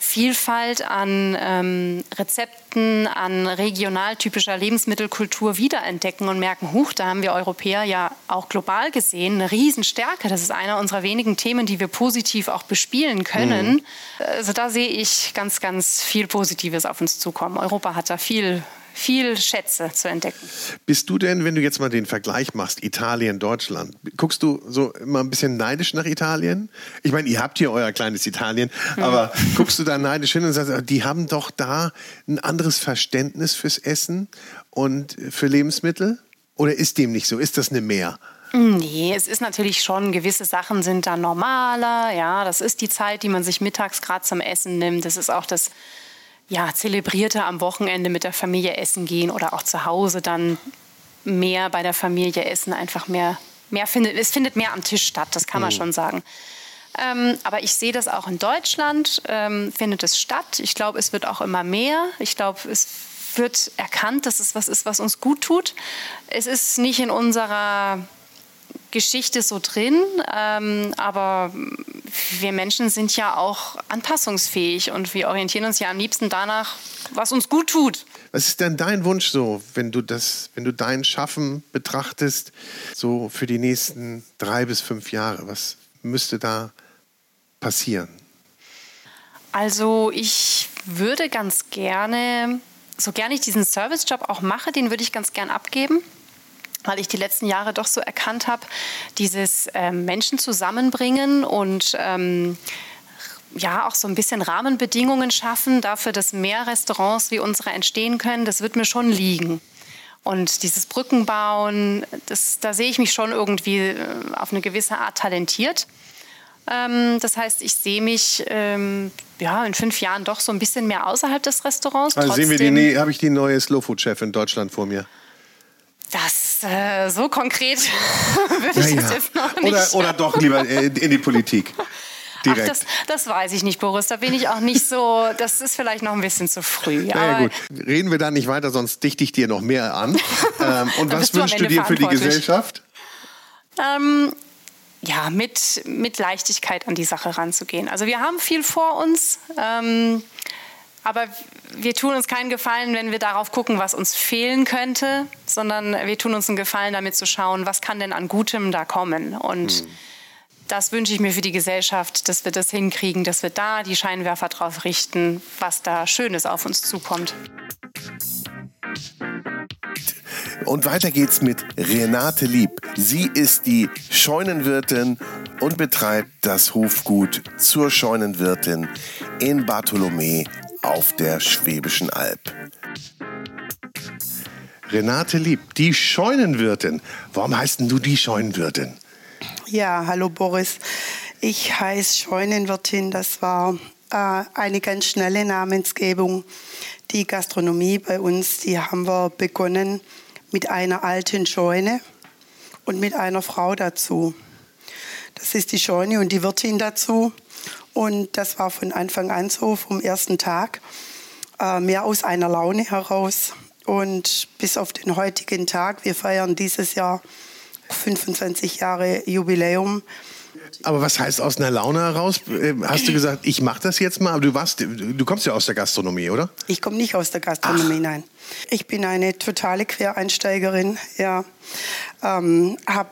Vielfalt an ähm, Rezepten, an regionaltypischer Lebensmittelkultur wiederentdecken und merken, huch, da haben wir Europäer ja auch global gesehen eine Riesenstärke. Das ist einer unserer wenigen Themen, die wir positiv auch bespielen können. Mhm. Also da sehe ich ganz, ganz viel Positives auf uns zukommen. Europa hat da viel, viel Schätze zu entdecken. Bist du denn, wenn du jetzt mal den Vergleich machst, Italien, Deutschland, guckst du so immer ein bisschen neidisch nach Italien? Ich meine, ihr habt hier euer kleines Italien, mhm. aber guckst du da neidisch hin und sagst, die haben doch da ein anderes Verständnis fürs Essen und für Lebensmittel? Oder ist dem nicht so? Ist das eine Mehr? Nee, es ist natürlich schon, gewisse Sachen sind da normaler. Ja, das ist die Zeit, die man sich mittags gerade zum Essen nimmt. Das ist auch das ja, zelebrierte am Wochenende mit der Familie essen gehen oder auch zu Hause dann mehr bei der Familie essen, einfach mehr, mehr findet, es findet mehr am Tisch statt, das kann man mhm. schon sagen. Ähm, aber ich sehe das auch in Deutschland, ähm, findet es statt. Ich glaube, es wird auch immer mehr. Ich glaube, es wird erkannt, dass es was ist, was uns gut tut. Es ist nicht in unserer Geschichte so drin, ähm, aber wir Menschen sind ja auch anpassungsfähig und wir orientieren uns ja am liebsten danach, was uns gut tut. Was ist denn dein Wunsch so, wenn du das, wenn du dein Schaffen betrachtest, so für die nächsten drei bis fünf Jahre? Was müsste da passieren? Also ich würde ganz gerne, so gerne ich diesen Servicejob auch mache, den würde ich ganz gern abgeben weil ich die letzten Jahre doch so erkannt habe, dieses äh, Menschen zusammenbringen und ähm, ja auch so ein bisschen Rahmenbedingungen schaffen dafür, dass mehr Restaurants wie unsere entstehen können, das wird mir schon liegen. Und dieses Brückenbauen, das, da sehe ich mich schon irgendwie äh, auf eine gewisse Art talentiert. Ähm, das heißt, ich sehe mich ähm, ja, in fünf Jahren doch so ein bisschen mehr außerhalb des Restaurants. Also sehen wir die, habe ich die neue Slow Food Chef in Deutschland vor mir. Das äh, so konkret würde ich ja, das jetzt noch nicht. Oder, oder doch lieber in die Politik. Direkt. Ach, das, das, weiß ich nicht, Boris. Da bin ich auch nicht so. Das ist vielleicht noch ein bisschen zu früh. Ja, gut. Reden wir da nicht weiter, sonst dichte ich dir noch mehr an. ähm, und was wünschst du dir für die Gesellschaft? Ähm, ja, mit, mit Leichtigkeit an die Sache ranzugehen. Also wir haben viel vor uns. Ähm, aber wir tun uns keinen Gefallen, wenn wir darauf gucken, was uns fehlen könnte, sondern wir tun uns einen Gefallen damit zu schauen, was kann denn an Gutem da kommen. Und mhm. das wünsche ich mir für die Gesellschaft, dass wir das hinkriegen, dass wir da die Scheinwerfer drauf richten, was da Schönes auf uns zukommt. Und weiter geht's mit Renate Lieb. Sie ist die Scheunenwirtin und betreibt das Hofgut zur Scheunenwirtin in Bartholomä auf der Schwäbischen Alb. Renate Lieb, die Scheunenwirtin. Warum heißt denn du die Scheunenwirtin? Ja, hallo Boris. Ich heiße Scheunenwirtin. Das war äh, eine ganz schnelle Namensgebung. Die Gastronomie bei uns, die haben wir begonnen mit einer alten Scheune. und mit einer Frau dazu. Das ist die Scheune und die Wirtin dazu. Und das war von Anfang an so, vom ersten Tag, äh, mehr aus einer Laune heraus. Und bis auf den heutigen Tag, wir feiern dieses Jahr 25 Jahre Jubiläum. Aber was heißt aus einer Laune heraus? Äh, hast du gesagt, ich mache das jetzt mal? Aber du warst, du kommst ja aus der Gastronomie, oder? Ich komme nicht aus der Gastronomie, Ach. nein. Ich bin eine totale Quereinsteigerin. Ja, ähm, habe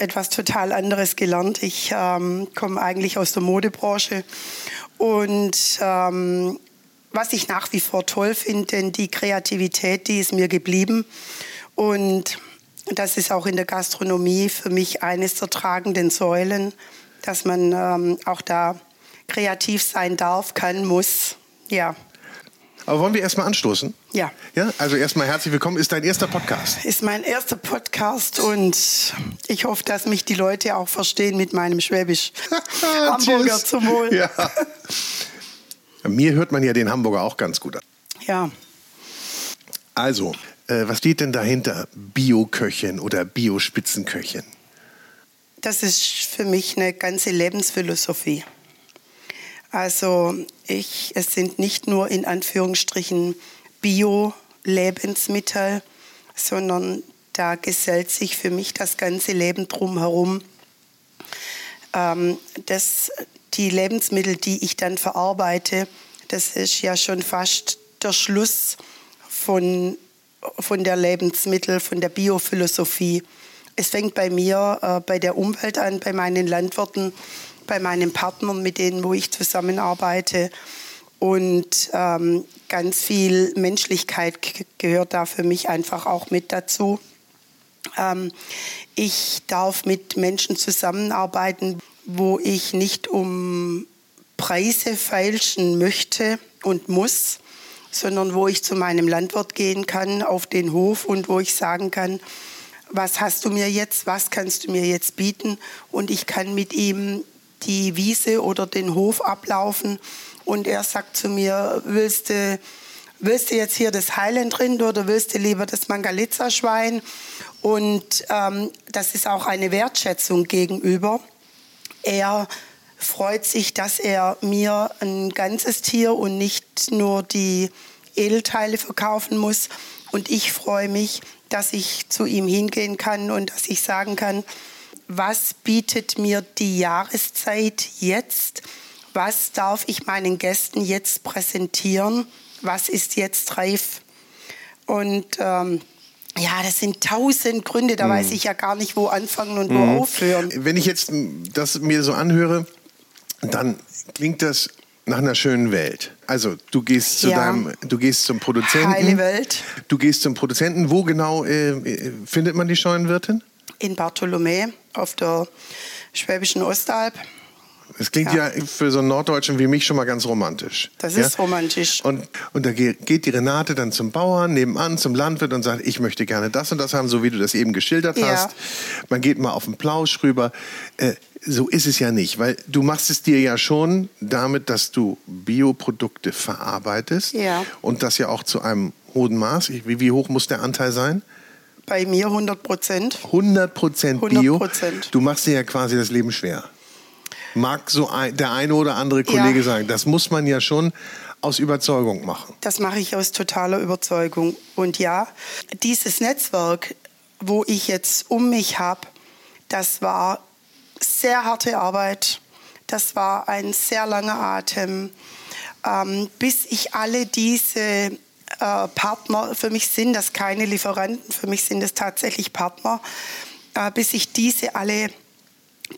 etwas total anderes gelernt. Ich ähm, komme eigentlich aus der Modebranche und ähm, was ich nach wie vor toll finde, denn die Kreativität, die ist mir geblieben und das ist auch in der Gastronomie für mich eines der tragenden Säulen, dass man ähm, auch da kreativ sein darf, kann, muss. Ja. Aber wollen wir erstmal anstoßen? Ja. Ja, also erstmal herzlich willkommen. Ist dein erster Podcast? Ist mein erster Podcast und ich hoffe, dass mich die Leute auch verstehen mit meinem Schwäbisch. Hamburger zum Wohl. Ja. Mir hört man ja den Hamburger auch ganz gut an. Ja. Also, äh, was steht denn dahinter? Bio-Köchin oder Bio-Spitzenköchin? Das ist für mich eine ganze Lebensphilosophie. Also ich, es sind nicht nur in Anführungsstrichen Bio-Lebensmittel, sondern da gesellt sich für mich das ganze Leben drumherum. Ähm, das, die Lebensmittel, die ich dann verarbeite, das ist ja schon fast der Schluss von, von der Lebensmittel, von der Biophilosophie. Es fängt bei mir, äh, bei der Umwelt an, bei meinen Landwirten, bei meinen Partnern, mit denen wo ich zusammenarbeite. Und ähm, ganz viel Menschlichkeit gehört da für mich einfach auch mit dazu. Ähm, ich darf mit Menschen zusammenarbeiten, wo ich nicht um Preise feilschen möchte und muss, sondern wo ich zu meinem Landwirt gehen kann auf den Hof und wo ich sagen kann, was hast du mir jetzt, was kannst du mir jetzt bieten und ich kann mit ihm die Wiese oder den Hof ablaufen und er sagt zu mir, willst du, willst du jetzt hier das Highland Rind oder willst du lieber das Mangalitza-Schwein? Und ähm, das ist auch eine Wertschätzung gegenüber. Er freut sich, dass er mir ein ganzes Tier und nicht nur die Edelteile verkaufen muss. Und ich freue mich, dass ich zu ihm hingehen kann und dass ich sagen kann, was bietet mir die Jahreszeit jetzt? Was darf ich meinen Gästen jetzt präsentieren? Was ist jetzt reif? Und ähm, ja, das sind tausend Gründe, da hm. weiß ich ja gar nicht, wo anfangen und wo hm. aufhören. Wenn ich jetzt das mir so anhöre, dann klingt das nach einer schönen Welt. Also du gehst zu ja. deinem, du gehst zum Produzenten. Heile Welt. Du gehst zum Produzenten. Wo genau äh findet man die Scheunenwirtin? in Bartholomä auf der Schwäbischen Ostalb. Es klingt ja. ja. für so einen Norddeutschen wie mich schon mal ganz romantisch. Das ja? ist romantisch. Und, und da geht die Renate dann zum Bauern nebenan, zum Landwirt und sagt, ich möchte gerne das und das haben, so wie du das eben geschildert ja. hast. Man geht mal auf den Plausch rüber. Äh, so ist es ja nicht, weil du machst es dir ja schon damit, dass du Bioprodukte verarbeitest ja. und das ja auch zu einem hohen Maß. Wie, wie hoch muss der Anteil sein? Bei mir 100 Prozent. 100 Prozent Bio. Du machst dir ja quasi das Leben schwer. Mag so ein, der eine oder andere Kollege ja. sagen. Das muss man ja schon aus Überzeugung machen. Das mache ich aus totaler Überzeugung. Und ja, dieses Netzwerk, wo ich jetzt um mich habe, das war sehr harte Arbeit. Das war ein sehr langer Atem, ähm, bis ich alle diese äh, Partner. Für mich sind das keine Lieferanten, für mich sind es tatsächlich Partner. Äh, bis ich diese alle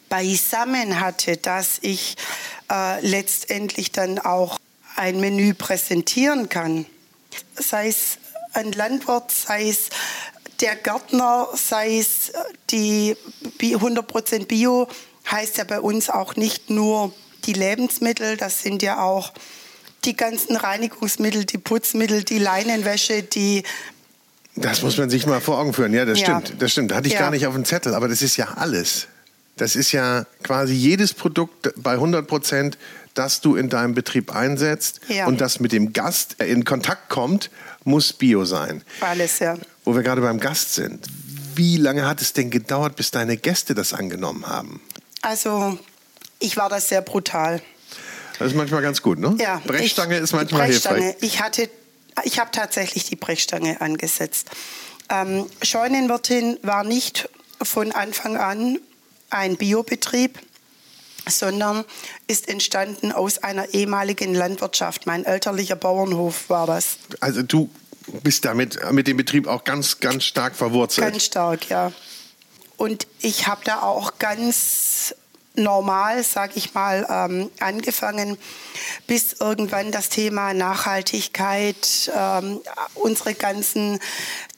beisammen hatte, dass ich äh, letztendlich dann auch ein Menü präsentieren kann. Sei es ein Landwirt, sei es der Gärtner, sei es äh, die 100% Bio, heißt ja bei uns auch nicht nur die Lebensmittel, das sind ja auch die ganzen Reinigungsmittel, die Putzmittel, die Leinenwäsche, die das muss man sich mal vor Augen führen. Ja, das ja. stimmt. Das stimmt. Hatte ich ja. gar nicht auf dem Zettel, aber das ist ja alles. Das ist ja quasi jedes Produkt bei 100 Prozent, das du in deinem Betrieb einsetzt ja. und das mit dem Gast in Kontakt kommt, muss Bio sein. Alles, ja. Wo wir gerade beim Gast sind. wie lange hat es denn gedauert, bis deine Gäste das angenommen haben? Also, ich war das sehr brutal. Das ist manchmal ganz gut, ne? Ja. Brechstange ich, ist manchmal Brechstange. hilfreich. Ich hatte, ich habe tatsächlich die Brechstange angesetzt. Ähm, Scheunenwirtin war nicht von Anfang an ein Biobetrieb, sondern ist entstanden aus einer ehemaligen Landwirtschaft. Mein elterlicher Bauernhof war das. Also du bist damit mit dem Betrieb auch ganz, ganz stark verwurzelt. Ganz stark, ja. Und ich habe da auch ganz normal, sage ich mal, ähm, angefangen, bis irgendwann das Thema Nachhaltigkeit, ähm, unsere ganzen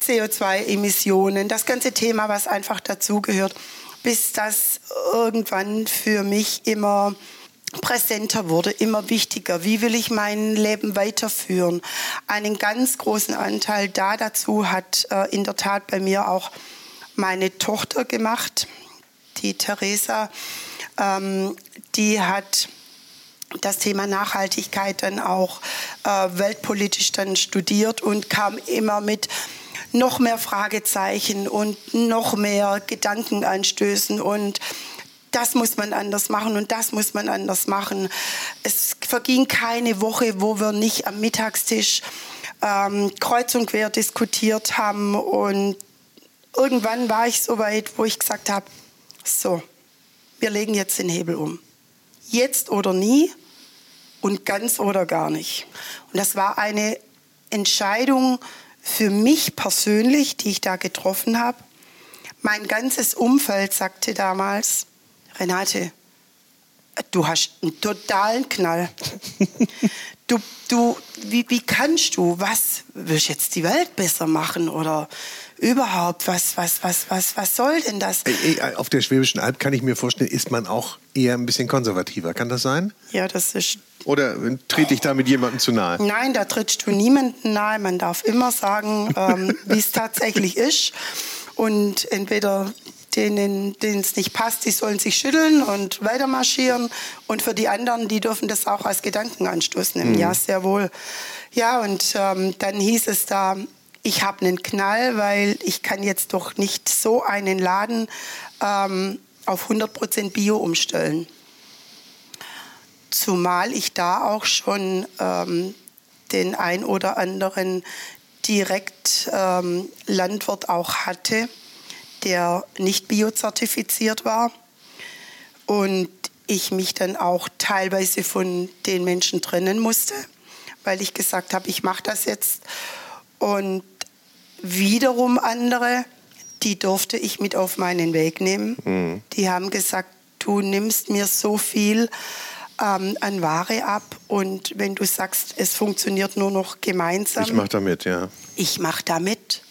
CO2-Emissionen, das ganze Thema, was einfach dazugehört, bis das irgendwann für mich immer präsenter wurde, immer wichtiger. Wie will ich mein Leben weiterführen? Einen ganz großen Anteil da dazu hat äh, in der Tat bei mir auch meine Tochter gemacht, die Theresa. Ähm, die hat das Thema Nachhaltigkeit dann auch äh, weltpolitisch dann studiert und kam immer mit noch mehr Fragezeichen und noch mehr Gedankenanstößen und das muss man anders machen und das muss man anders machen. Es verging keine Woche, wo wir nicht am Mittagstisch ähm, kreuz und quer diskutiert haben und irgendwann war ich so weit, wo ich gesagt habe, so, wir legen jetzt den Hebel um. Jetzt oder nie und ganz oder gar nicht. Und das war eine Entscheidung für mich persönlich, die ich da getroffen habe. Mein ganzes Umfeld sagte damals, Renate, du hast einen totalen Knall. Du, du, wie, wie kannst du, was, willst du jetzt die Welt besser machen oder überhaupt, was, was, was, was, was soll denn das? Auf der Schwäbischen Alb kann ich mir vorstellen, ist man auch eher ein bisschen konservativer. Kann das sein? Ja, das ist. Oder trete ich da mit jemandem zu nahe? Nein, da trittst du niemandem nahe. Man darf immer sagen, ähm, wie es tatsächlich ist. Und entweder denen es nicht passt, die sollen sich schütteln und weitermarschieren. Und für die anderen, die dürfen das auch als Gedankenanstoß nehmen. Mhm. Ja, sehr wohl. Ja, und ähm, dann hieß es da, ich habe einen Knall, weil ich kann jetzt doch nicht so einen Laden ähm, auf 100% Bio umstellen. Zumal ich da auch schon ähm, den ein oder anderen direkt ähm, Landwirt auch hatte, der nicht biozertifiziert war. Und ich mich dann auch teilweise von den Menschen trennen musste, weil ich gesagt habe, ich mache das jetzt. Und wiederum andere, die durfte ich mit auf meinen Weg nehmen. Mhm. Die haben gesagt, du nimmst mir so viel ähm, an Ware ab und wenn du sagst, es funktioniert nur noch gemeinsam. Ich mache damit, ja. Ich mache damit.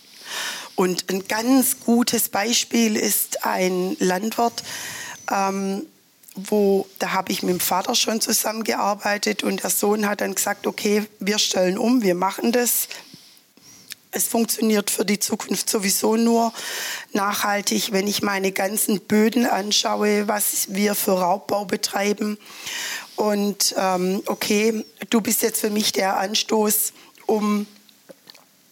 Und ein ganz gutes Beispiel ist ein Landwirt, ähm, wo da habe ich mit dem Vater schon zusammengearbeitet und der Sohn hat dann gesagt, okay, wir stellen um, wir machen das. Es funktioniert für die Zukunft sowieso nur nachhaltig, wenn ich meine ganzen Böden anschaue, was wir für Raubbau betreiben. Und ähm, okay, du bist jetzt für mich der Anstoß, um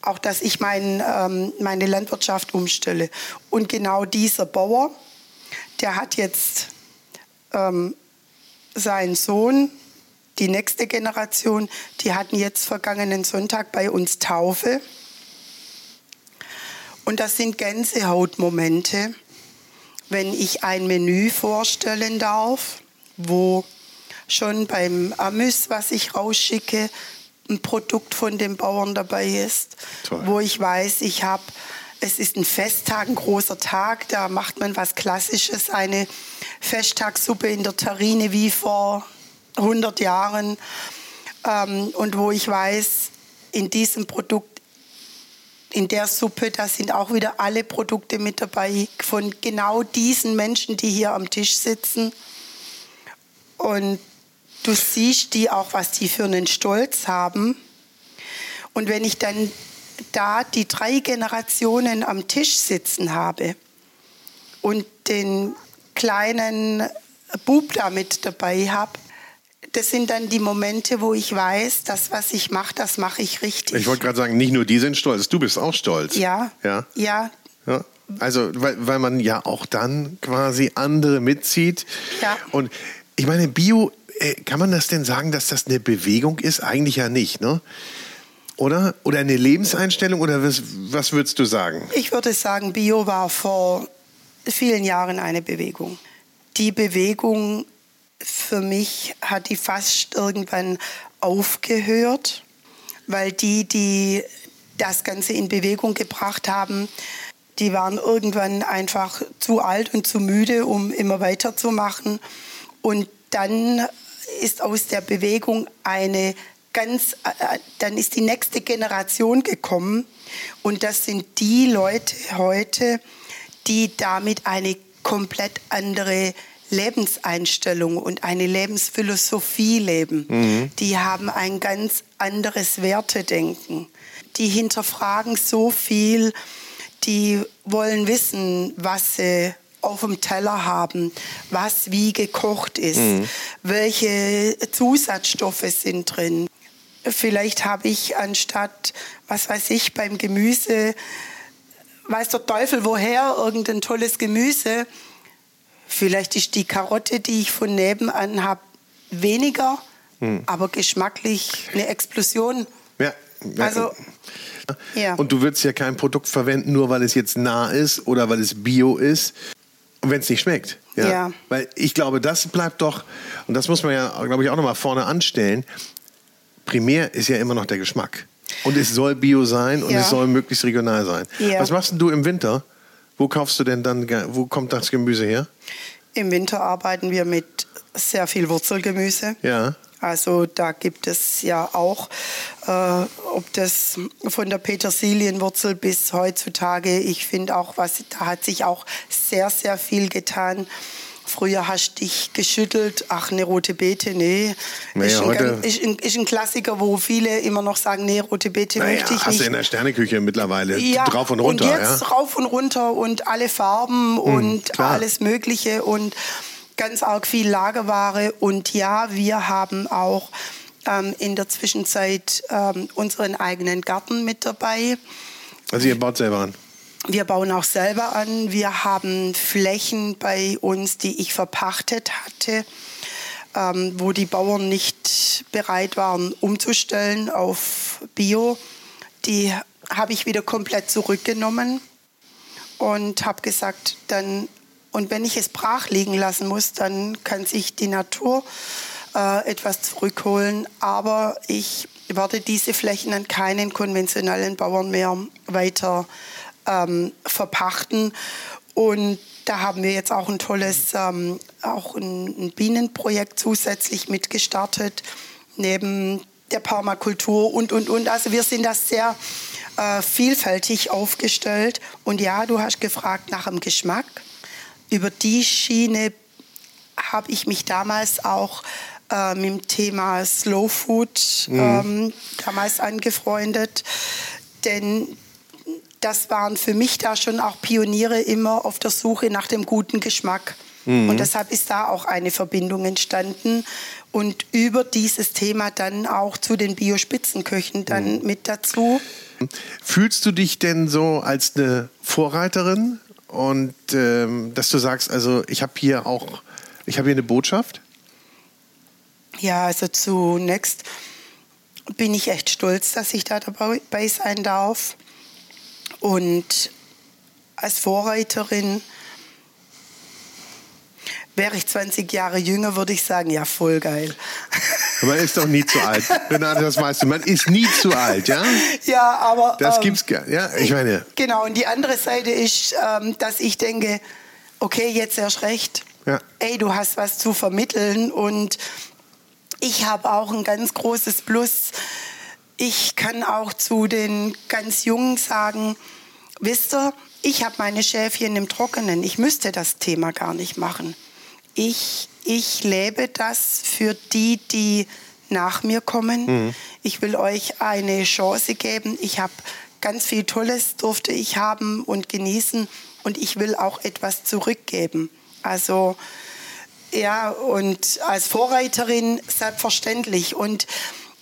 auch dass ich mein, ähm, meine Landwirtschaft umstelle. Und genau dieser Bauer, der hat jetzt ähm, seinen Sohn, die nächste Generation, die hatten jetzt vergangenen Sonntag bei uns Taufe. Und das sind Gänsehautmomente, wenn ich ein Menü vorstellen darf, wo schon beim Amüs, was ich rausschicke, ein Produkt von dem Bauern dabei ist, Toll. wo ich weiß, ich habe, es ist ein Festtag, ein großer Tag, da macht man was Klassisches, eine Festtagssuppe in der Terrine wie vor 100 Jahren ähm, und wo ich weiß, in diesem Produkt, in der Suppe, da sind auch wieder alle Produkte mit dabei von genau diesen Menschen, die hier am Tisch sitzen. Und Du siehst die auch, was die für einen Stolz haben. Und wenn ich dann da die drei Generationen am Tisch sitzen habe und den kleinen Bub da mit dabei habe, das sind dann die Momente, wo ich weiß, das, was ich mache, das mache ich richtig. Ich wollte gerade sagen, nicht nur die sind stolz, du bist auch stolz. Ja, ja, ja. ja. Also, weil, weil man ja auch dann quasi andere mitzieht. Ja. Und ich meine, Bio, äh, kann man das denn sagen, dass das eine Bewegung ist? Eigentlich ja nicht, ne? Oder? Oder eine Lebenseinstellung? Oder was, was würdest du sagen? Ich würde sagen, Bio war vor vielen Jahren eine Bewegung. Die Bewegung für mich hat die fast irgendwann aufgehört, weil die, die das Ganze in Bewegung gebracht haben, die waren irgendwann einfach zu alt und zu müde, um immer weiterzumachen. Und dann ist aus der Bewegung eine ganz, äh, dann ist die nächste Generation gekommen. Und das sind die Leute heute, die damit eine komplett andere Lebenseinstellung und eine Lebensphilosophie leben. Mhm. Die haben ein ganz anderes Wertedenken. Die hinterfragen so viel, die wollen wissen, was sie auf dem Teller haben, was wie gekocht ist, mhm. welche Zusatzstoffe sind drin. Vielleicht habe ich anstatt, was weiß ich, beim Gemüse, weiß der Teufel woher, irgendein tolles Gemüse. Vielleicht ist die Karotte, die ich von nebenan habe, weniger, mhm. aber geschmacklich eine Explosion. Ja. Also, ja. Und du würdest ja kein Produkt verwenden, nur weil es jetzt nah ist oder weil es bio ist. Und wenn es nicht schmeckt. Ja? ja. Weil ich glaube, das bleibt doch, und das muss man ja, glaube ich, auch nochmal vorne anstellen. Primär ist ja immer noch der Geschmack. Und es soll bio sein und ja. es soll möglichst regional sein. Ja. Was machst du im Winter? Wo kaufst du denn dann, wo kommt das Gemüse her? Im Winter arbeiten wir mit sehr viel Wurzelgemüse. Ja. Also da gibt es ja auch, äh, ob das von der Petersilienwurzel bis heutzutage, ich finde auch, was, da hat sich auch sehr, sehr viel getan. Früher hast du dich geschüttelt, ach, eine rote Beete, nee. nee ist, ein, ist, ein, ist, ein, Klassiker, wo viele immer noch sagen, nee, rote Beete naja, möchte ich hast nicht. Hast du in der Sterneküche mittlerweile ja, drauf und runter. Und jetzt ja? rauf und runter und alle Farben hm, und klar. alles Mögliche und ganz arg viel Lagerware. Und ja, wir haben auch ähm, in der Zwischenzeit ähm, unseren eigenen Garten mit dabei. Also ihr baut selber an? Wir bauen auch selber an. Wir haben Flächen bei uns, die ich verpachtet hatte, ähm, wo die Bauern nicht bereit waren, umzustellen auf Bio. Die habe ich wieder komplett zurückgenommen und habe gesagt, dann und wenn ich es brach liegen lassen muss, dann kann sich die Natur äh, etwas zurückholen. Aber ich werde diese Flächen an keinen konventionellen Bauern mehr weiter ähm, verpachten. Und da haben wir jetzt auch ein tolles, ähm, auch ein, ein, Bienenprojekt zusätzlich mitgestartet, neben der Permakultur und, und, und. Also wir sind da sehr äh, vielfältig aufgestellt. Und ja, du hast gefragt nach dem Geschmack über die Schiene habe ich mich damals auch äh, mit dem Thema Slow Food mhm. ähm, damals angefreundet. Denn das waren für mich da schon auch Pioniere immer auf der Suche nach dem guten Geschmack. Mhm. Und deshalb ist da auch eine Verbindung entstanden und über dieses Thema dann auch zu den Biospitzenköchen dann mhm. mit dazu. Fühlst du dich denn so als eine Vorreiterin und ähm, dass du sagst, also ich habe hier auch, ich habe hier eine Botschaft? Ja, also zunächst bin ich echt stolz, dass ich da dabei sein darf. Und als Vorreiterin wäre ich 20 Jahre jünger, würde ich sagen, ja, voll geil. Man ist doch nie zu alt. Renate, das weißt du. Man ist nie zu alt, ja? Ja, aber. Das ähm, gibt's gar ja, ich meine. Genau, und die andere Seite ist, ähm, dass ich denke, okay, jetzt erst recht. Ja. Ey, du hast was zu vermitteln und ich habe auch ein ganz großes Plus. Ich kann auch zu den ganz Jungen sagen, wisst ihr, ich habe meine Schäfchen im Trockenen. Ich müsste das Thema gar nicht machen. Ich ich lebe das für die, die nach mir kommen. Mhm. Ich will euch eine Chance geben. Ich habe ganz viel Tolles durfte ich haben und genießen und ich will auch etwas zurückgeben. Also ja, und als Vorreiterin selbstverständlich. Und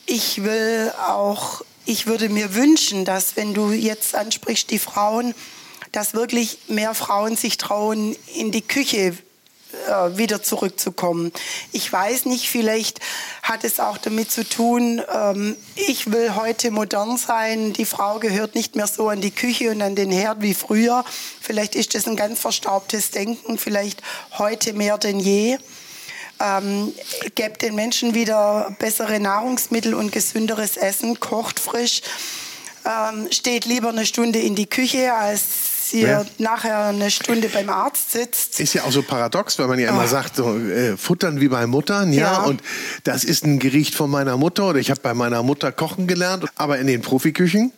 ich will auch, ich würde mir wünschen, dass wenn du jetzt ansprichst, die Frauen, dass wirklich mehr Frauen sich trauen, in die Küche äh, wieder zurückzukommen. Ich weiß nicht, vielleicht hat es auch damit zu tun, ähm, ich will heute modern sein, die Frau gehört nicht mehr so an die Küche und an den Herd wie früher. Vielleicht ist das ein ganz verstaubtes Denken, vielleicht heute mehr denn je. Ähm, gebt den Menschen wieder bessere Nahrungsmittel und gesünderes Essen, kocht frisch, ähm, steht lieber eine Stunde in die Küche, als ihr nachher eine Stunde beim Arzt sitzt. Ist ja auch so paradox, weil man ja immer Ach. sagt, so, äh, futtern wie bei Muttern, ja? ja, und das ist ein Gericht von meiner Mutter oder ich habe bei meiner Mutter kochen gelernt, aber in den Profiküchen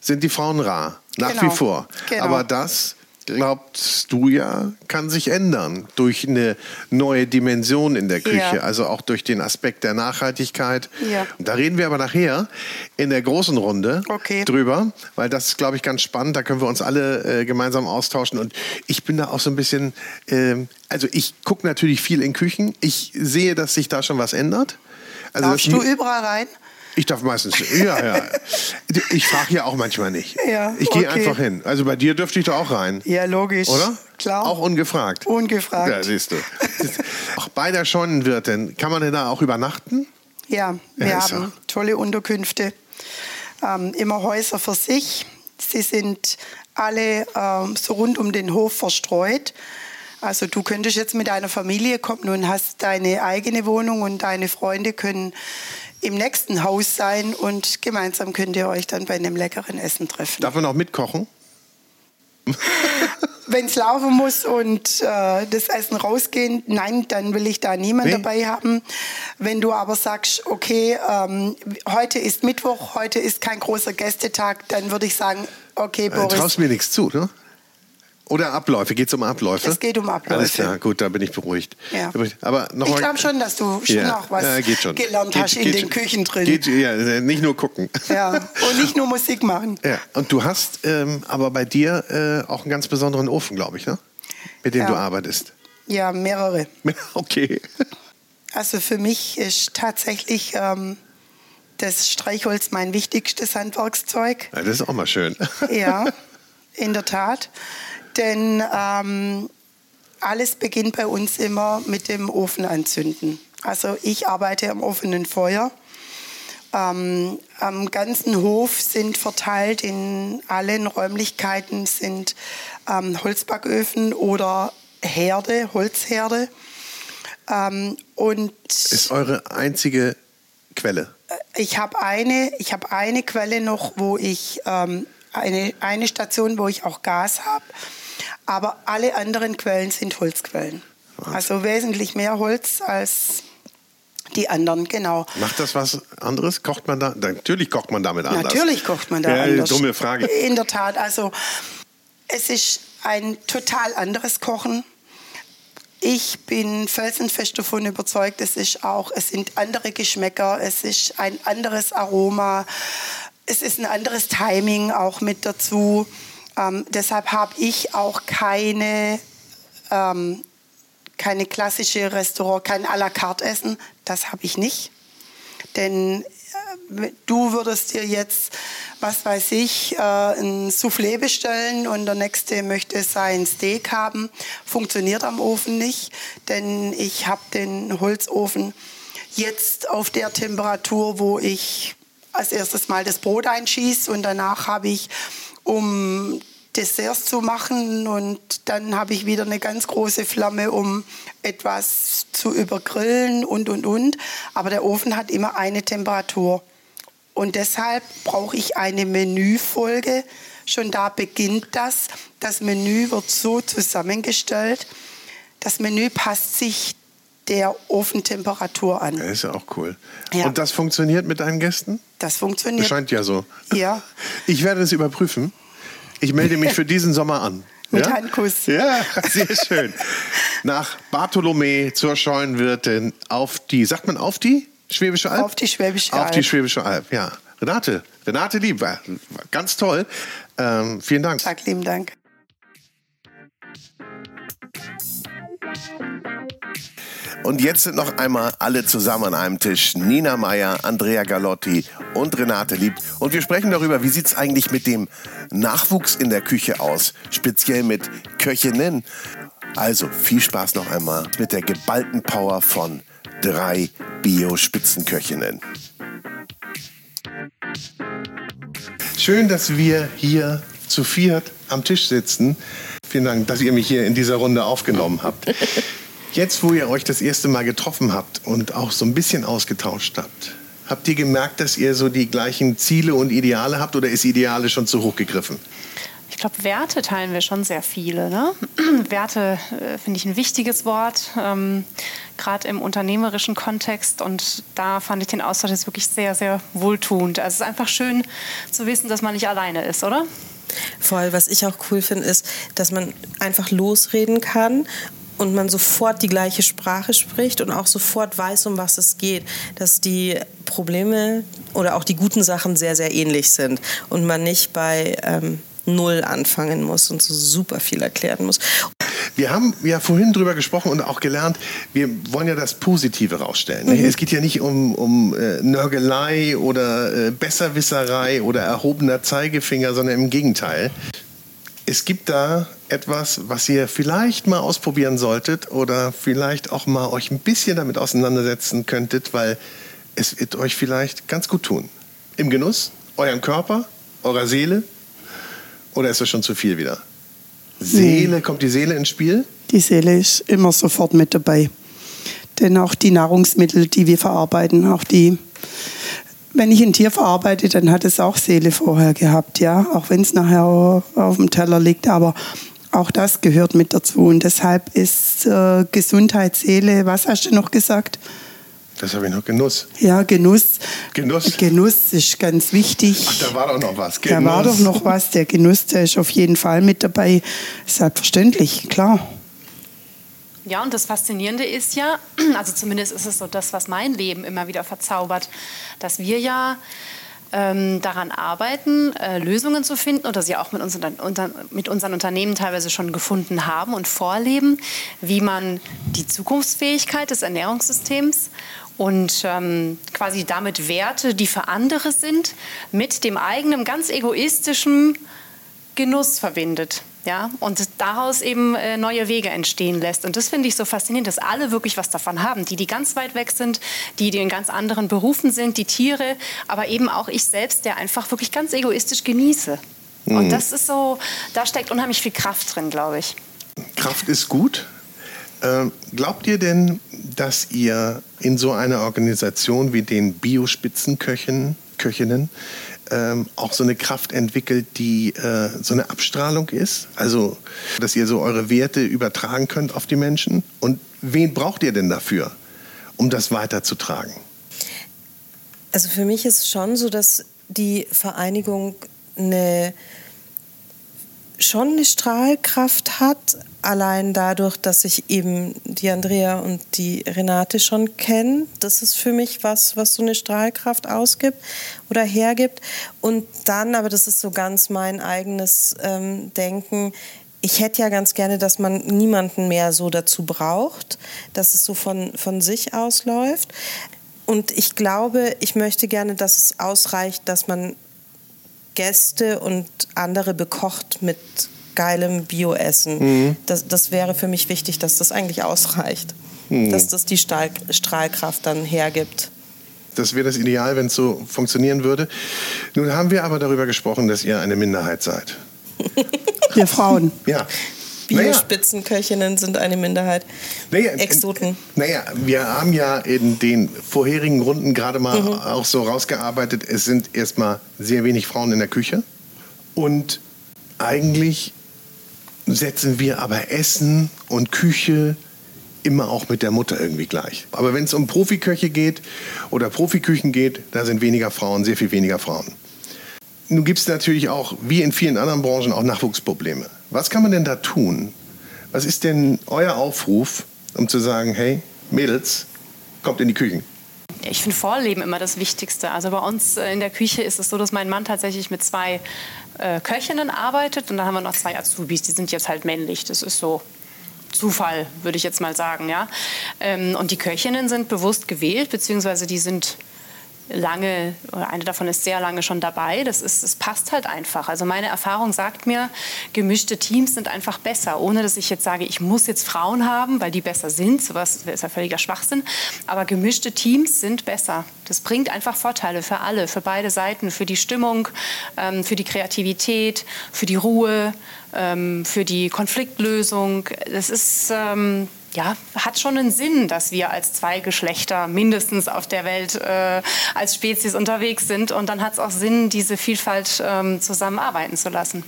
sind die Frauen rar, nach genau. wie vor. Genau. Aber das glaubst du ja, kann sich ändern durch eine neue Dimension in der Küche, ja. also auch durch den Aspekt der Nachhaltigkeit. Ja. Da reden wir aber nachher in der großen Runde okay. drüber, weil das ist, glaube ich, ganz spannend. Da können wir uns alle äh, gemeinsam austauschen. Und ich bin da auch so ein bisschen, äh, also ich gucke natürlich viel in Küchen. Ich sehe, dass sich da schon was ändert. Also Darfst du überall rein? Ich darf meistens, ja, ja. Ich frage ja auch manchmal nicht. Ja, ich gehe okay. einfach hin. Also bei dir dürfte ich da auch rein. Ja, logisch. Oder? Klar. Auch ungefragt. Ungefragt. Ja, siehst du. auch bei der Scheunenwirtin, kann man denn da auch übernachten? Ja, wir ja, haben ja. tolle Unterkünfte. Ähm, immer Häuser für sich. Sie sind alle ähm, so rund um den Hof verstreut. Also du könntest jetzt mit deiner Familie kommen und hast deine eigene Wohnung und deine Freunde können im nächsten Haus sein und gemeinsam könnt ihr euch dann bei einem leckeren Essen treffen. Darf man auch mitkochen? Wenn es laufen muss und äh, das Essen rausgehen, nein, dann will ich da niemand nee. dabei haben. Wenn du aber sagst, okay, ähm, heute ist Mittwoch, heute ist kein großer Gästetag, dann würde ich sagen, okay, Boris. Du traust mir nichts zu, ne? Oder Abläufe? Geht es um Abläufe? Es geht um Abläufe. Alles klar, gut, da bin ich beruhigt. Ja. Aber noch ich glaube schon, dass du schon ja. auch was ja, gelernt geht, hast geht, in den Küchen drin. Geht, ja, nicht nur gucken. Ja, und nicht nur Musik machen. Ja. Und du hast ähm, aber bei dir äh, auch einen ganz besonderen Ofen, glaube ich, ne? mit dem du arbeitest. Ja, mehrere. Okay. Also für mich ist tatsächlich ähm, das Streichholz mein wichtigstes Handwerkszeug. Ja, das ist auch mal schön. Ja, in der Tat. Denn ähm, alles beginnt bei uns immer mit dem Ofen anzünden. Also ich arbeite am offenen Feuer. Ähm, am ganzen Hof sind verteilt in allen Räumlichkeiten sind ähm, Holzbacköfen oder Herde, Holzherde. Ähm, und ist eure einzige Quelle? Äh, ich habe eine, ich habe eine Quelle noch, wo ich ähm, eine, eine Station, wo ich auch Gas habe. Aber alle anderen Quellen sind Holzquellen. Also wesentlich mehr Holz als die anderen, genau. Macht das was anderes? Kocht man da? Natürlich kocht man damit anders. Natürlich kocht man da ja, anders. Dumme Frage. In der Tat. Also es ist ein total anderes Kochen. Ich bin felsenfest davon überzeugt, es ist auch, es sind andere Geschmäcker, es ist ein anderes Aroma, es ist ein anderes Timing auch mit dazu. Ähm, deshalb habe ich auch keine, ähm, keine klassische Restaurant, kein à la carte Essen. Das habe ich nicht. Denn äh, du würdest dir jetzt, was weiß ich, äh, ein Soufflé bestellen und der nächste möchte sein Steak haben. Funktioniert am Ofen nicht, denn ich habe den Holzofen jetzt auf der Temperatur, wo ich als erstes mal das Brot einschieße und danach habe ich um Desserts zu machen und dann habe ich wieder eine ganz große Flamme, um etwas zu übergrillen und, und, und. Aber der Ofen hat immer eine Temperatur. Und deshalb brauche ich eine Menüfolge. Schon da beginnt das. Das Menü wird so zusammengestellt. Das Menü passt sich der Ofentemperatur an. Das ist ja auch cool. Ja. Und das funktioniert mit deinen Gästen? Das funktioniert. Das scheint ja so. Ja. Ich werde es überprüfen. Ich melde mich für diesen Sommer an. Mit ja? Handkuss. Ja, sehr schön. Nach Bartholomä zur Scheunenwirtin auf die, sagt man auf die Schwäbische Alb? Auf die Schwäbische Alb. Auf die Schwäbische Alb, ja. Renate, Renate Lieb, ganz toll. Ähm, vielen Dank. Sag lieben Dank. Und jetzt sind noch einmal alle zusammen an einem Tisch. Nina Meyer, Andrea Galotti und Renate Lieb. Und wir sprechen darüber, wie sieht es eigentlich mit dem Nachwuchs in der Küche aus, speziell mit Köchinnen. Also viel Spaß noch einmal mit der geballten Power von drei Bio-Spitzenköchinnen. Schön, dass wir hier zu viert am Tisch sitzen. Vielen Dank, dass ihr mich hier in dieser Runde aufgenommen habt. Jetzt, wo ihr euch das erste Mal getroffen habt und auch so ein bisschen ausgetauscht habt, habt ihr gemerkt, dass ihr so die gleichen Ziele und Ideale habt oder ist Ideale schon zu hoch gegriffen? Ich glaube, Werte teilen wir schon sehr viele. Ne? Werte äh, finde ich ein wichtiges Wort, ähm, gerade im unternehmerischen Kontext. Und da fand ich den Austausch jetzt wirklich sehr, sehr wohltuend. Also es ist einfach schön zu wissen, dass man nicht alleine ist, oder? Voll. Was ich auch cool finde, ist, dass man einfach losreden kann und man sofort die gleiche Sprache spricht und auch sofort weiß, um was es geht, dass die Probleme oder auch die guten Sachen sehr, sehr ähnlich sind und man nicht bei ähm, Null anfangen muss und so super viel erklären muss. Wir haben ja vorhin drüber gesprochen und auch gelernt, wir wollen ja das Positive rausstellen. Mhm. Es geht ja nicht um, um äh, Nörgelei oder äh, Besserwisserei oder erhobener Zeigefinger, sondern im Gegenteil. Es gibt da etwas, was ihr vielleicht mal ausprobieren solltet oder vielleicht auch mal euch ein bisschen damit auseinandersetzen könntet, weil es wird euch vielleicht ganz gut tun. Im Genuss, eurem Körper, eurer Seele oder ist das schon zu viel wieder? Seele, hm. kommt die Seele ins Spiel? Die Seele ist immer sofort mit dabei. Denn auch die Nahrungsmittel, die wir verarbeiten, auch die wenn ich ein Tier verarbeite, dann hat es auch Seele vorher gehabt, ja, auch wenn es nachher auf dem Teller liegt, aber auch das gehört mit dazu und deshalb ist äh, Gesundheit, Seele, was hast du noch gesagt? Das habe ich noch Genuss. Ja, Genuss. Genuss. Genuss ist ganz wichtig. Ach, da war doch noch was. Genuss. Da war doch noch was. Der Genuss, der ist auf jeden Fall mit dabei. Selbstverständlich, klar. Ja, und das Faszinierende ist ja, also zumindest ist es so das, was mein Leben immer wieder verzaubert, dass wir ja ähm, daran arbeiten, äh, Lösungen zu finden oder sie auch mit unseren, unter, mit unseren Unternehmen teilweise schon gefunden haben und vorleben, wie man die Zukunftsfähigkeit des Ernährungssystems und ähm, quasi damit Werte, die für andere sind, mit dem eigenen ganz egoistischen Genuss verbindet ja, und daraus eben äh, neue Wege entstehen lässt. Und das finde ich so faszinierend, dass alle wirklich was davon haben, die, die ganz weit weg sind, die, die in ganz anderen Berufen sind, die Tiere, aber eben auch ich selbst, der einfach wirklich ganz egoistisch genieße. Mhm. Und das ist so, da steckt unheimlich viel Kraft drin, glaube ich. Kraft ist gut. Ähm, glaubt ihr denn, dass ihr in so einer Organisation wie den Biospitzenköchinnen Köchinnen ähm, auch so eine Kraft entwickelt, die äh, so eine Abstrahlung ist? Also, dass ihr so eure Werte übertragen könnt auf die Menschen? Und wen braucht ihr denn dafür, um das weiterzutragen? Also für mich ist es schon so, dass die Vereinigung eine schon eine Strahlkraft hat, allein dadurch, dass ich eben die Andrea und die Renate schon kenne. Das ist für mich was, was so eine Strahlkraft ausgibt oder hergibt. Und dann, aber das ist so ganz mein eigenes ähm, Denken, ich hätte ja ganz gerne, dass man niemanden mehr so dazu braucht, dass es so von, von sich ausläuft. Und ich glaube, ich möchte gerne, dass es ausreicht, dass man Gäste und andere bekocht mit geilem Bioessen. Mhm. Das, das wäre für mich wichtig, dass das eigentlich ausreicht. Mhm. Dass das die Stahl, Strahlkraft dann hergibt. Das wäre das Ideal, wenn es so funktionieren würde. Nun haben wir aber darüber gesprochen, dass ihr eine Minderheit seid. Wir Frauen. Ja. Biospitzenköchinnen sind eine Minderheit. Naja, Exoten. Naja, wir haben ja in den vorherigen Runden gerade mal mhm. auch so rausgearbeitet, es sind erstmal sehr wenig Frauen in der Küche. Und eigentlich setzen wir aber Essen und Küche immer auch mit der Mutter irgendwie gleich. Aber wenn es um Profiköche geht oder Profiküchen geht, da sind weniger Frauen, sehr viel weniger Frauen. Nun gibt es natürlich auch, wie in vielen anderen Branchen, auch Nachwuchsprobleme. Was kann man denn da tun? Was ist denn euer Aufruf, um zu sagen, hey, Mädels, kommt in die Küchen? Ich finde Vorleben immer das Wichtigste. Also bei uns äh, in der Küche ist es so, dass mein Mann tatsächlich mit zwei äh, Köchinnen arbeitet und dann haben wir noch zwei Azubis, die sind jetzt halt männlich. Das ist so Zufall, würde ich jetzt mal sagen. Ja? Ähm, und die Köchinnen sind bewusst gewählt, beziehungsweise die sind lange, oder eine davon ist sehr lange schon dabei. Das, ist, das passt halt einfach. Also meine Erfahrung sagt mir, gemischte Teams sind einfach besser, ohne dass ich jetzt sage, ich muss jetzt Frauen haben, weil die besser sind. Sowas ist ja völliger Schwachsinn. Aber gemischte Teams sind besser. Das bringt einfach Vorteile für alle, für beide Seiten, für die Stimmung, ähm, für die Kreativität, für die Ruhe, ähm, für die Konfliktlösung. Das ist ähm, ja, hat schon einen Sinn, dass wir als zwei Geschlechter mindestens auf der Welt äh, als Spezies unterwegs sind. Und dann hat es auch Sinn, diese Vielfalt ähm, zusammenarbeiten zu lassen.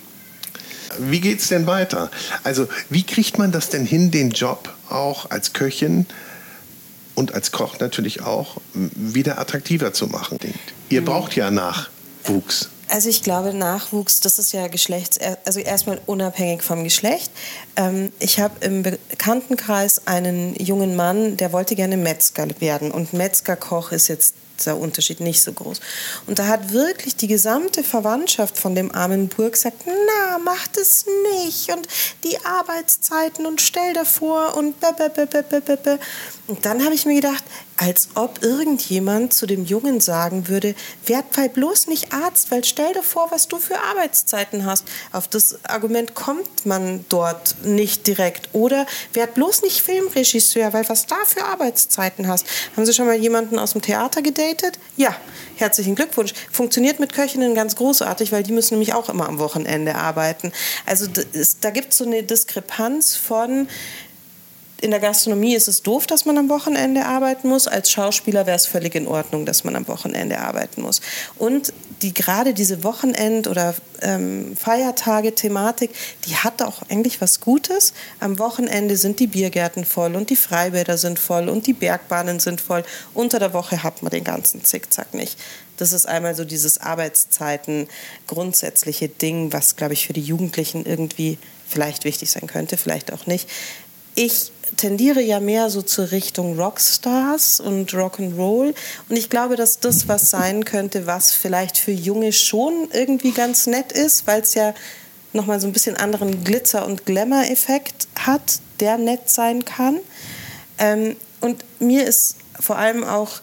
Wie geht es denn weiter? Also wie kriegt man das denn hin, den Job auch als Köchin und als Koch natürlich auch wieder attraktiver zu machen? Ihr braucht ja Nachwuchs. Also ich glaube, Nachwuchs, das ist ja Geschlechts, also erstmal unabhängig vom Geschlecht. Ähm, ich habe im Bekanntenkreis einen jungen Mann, der wollte gerne Metzger werden und Metzgerkoch ist jetzt der Unterschied nicht so groß. Und da hat wirklich die gesamte Verwandtschaft von dem armen Burg gesagt, na, mach das nicht und die Arbeitszeiten und stell davor und und dann habe ich mir gedacht, als ob irgendjemand zu dem Jungen sagen würde, werd bloß nicht Arzt, weil stell dir vor, was du für Arbeitszeiten hast. Auf das Argument kommt man dort nicht direkt. Oder werd bloß nicht Filmregisseur, weil was da für Arbeitszeiten hast. Haben Sie schon mal jemanden aus dem Theater gedatet? Ja, herzlichen Glückwunsch. Funktioniert mit Köchinnen ganz großartig, weil die müssen nämlich auch immer am Wochenende arbeiten. Also da gibt es so eine Diskrepanz von, in der Gastronomie ist es doof, dass man am Wochenende arbeiten muss. Als Schauspieler wäre es völlig in Ordnung, dass man am Wochenende arbeiten muss. Und die gerade diese Wochenend- oder ähm, Feiertage-Thematik, die hat auch eigentlich was Gutes. Am Wochenende sind die Biergärten voll und die Freibäder sind voll und die Bergbahnen sind voll. Unter der Woche hat man den ganzen Zickzack nicht. Das ist einmal so dieses Arbeitszeiten grundsätzliche Ding, was, glaube ich, für die Jugendlichen irgendwie vielleicht wichtig sein könnte, vielleicht auch nicht. Ich tendiere ja mehr so zur Richtung Rockstars und Rock'n'Roll. Und ich glaube, dass das was sein könnte, was vielleicht für Junge schon irgendwie ganz nett ist, weil es ja nochmal so ein bisschen anderen Glitzer- und Glamour-Effekt hat, der nett sein kann. Ähm, und mir ist vor allem auch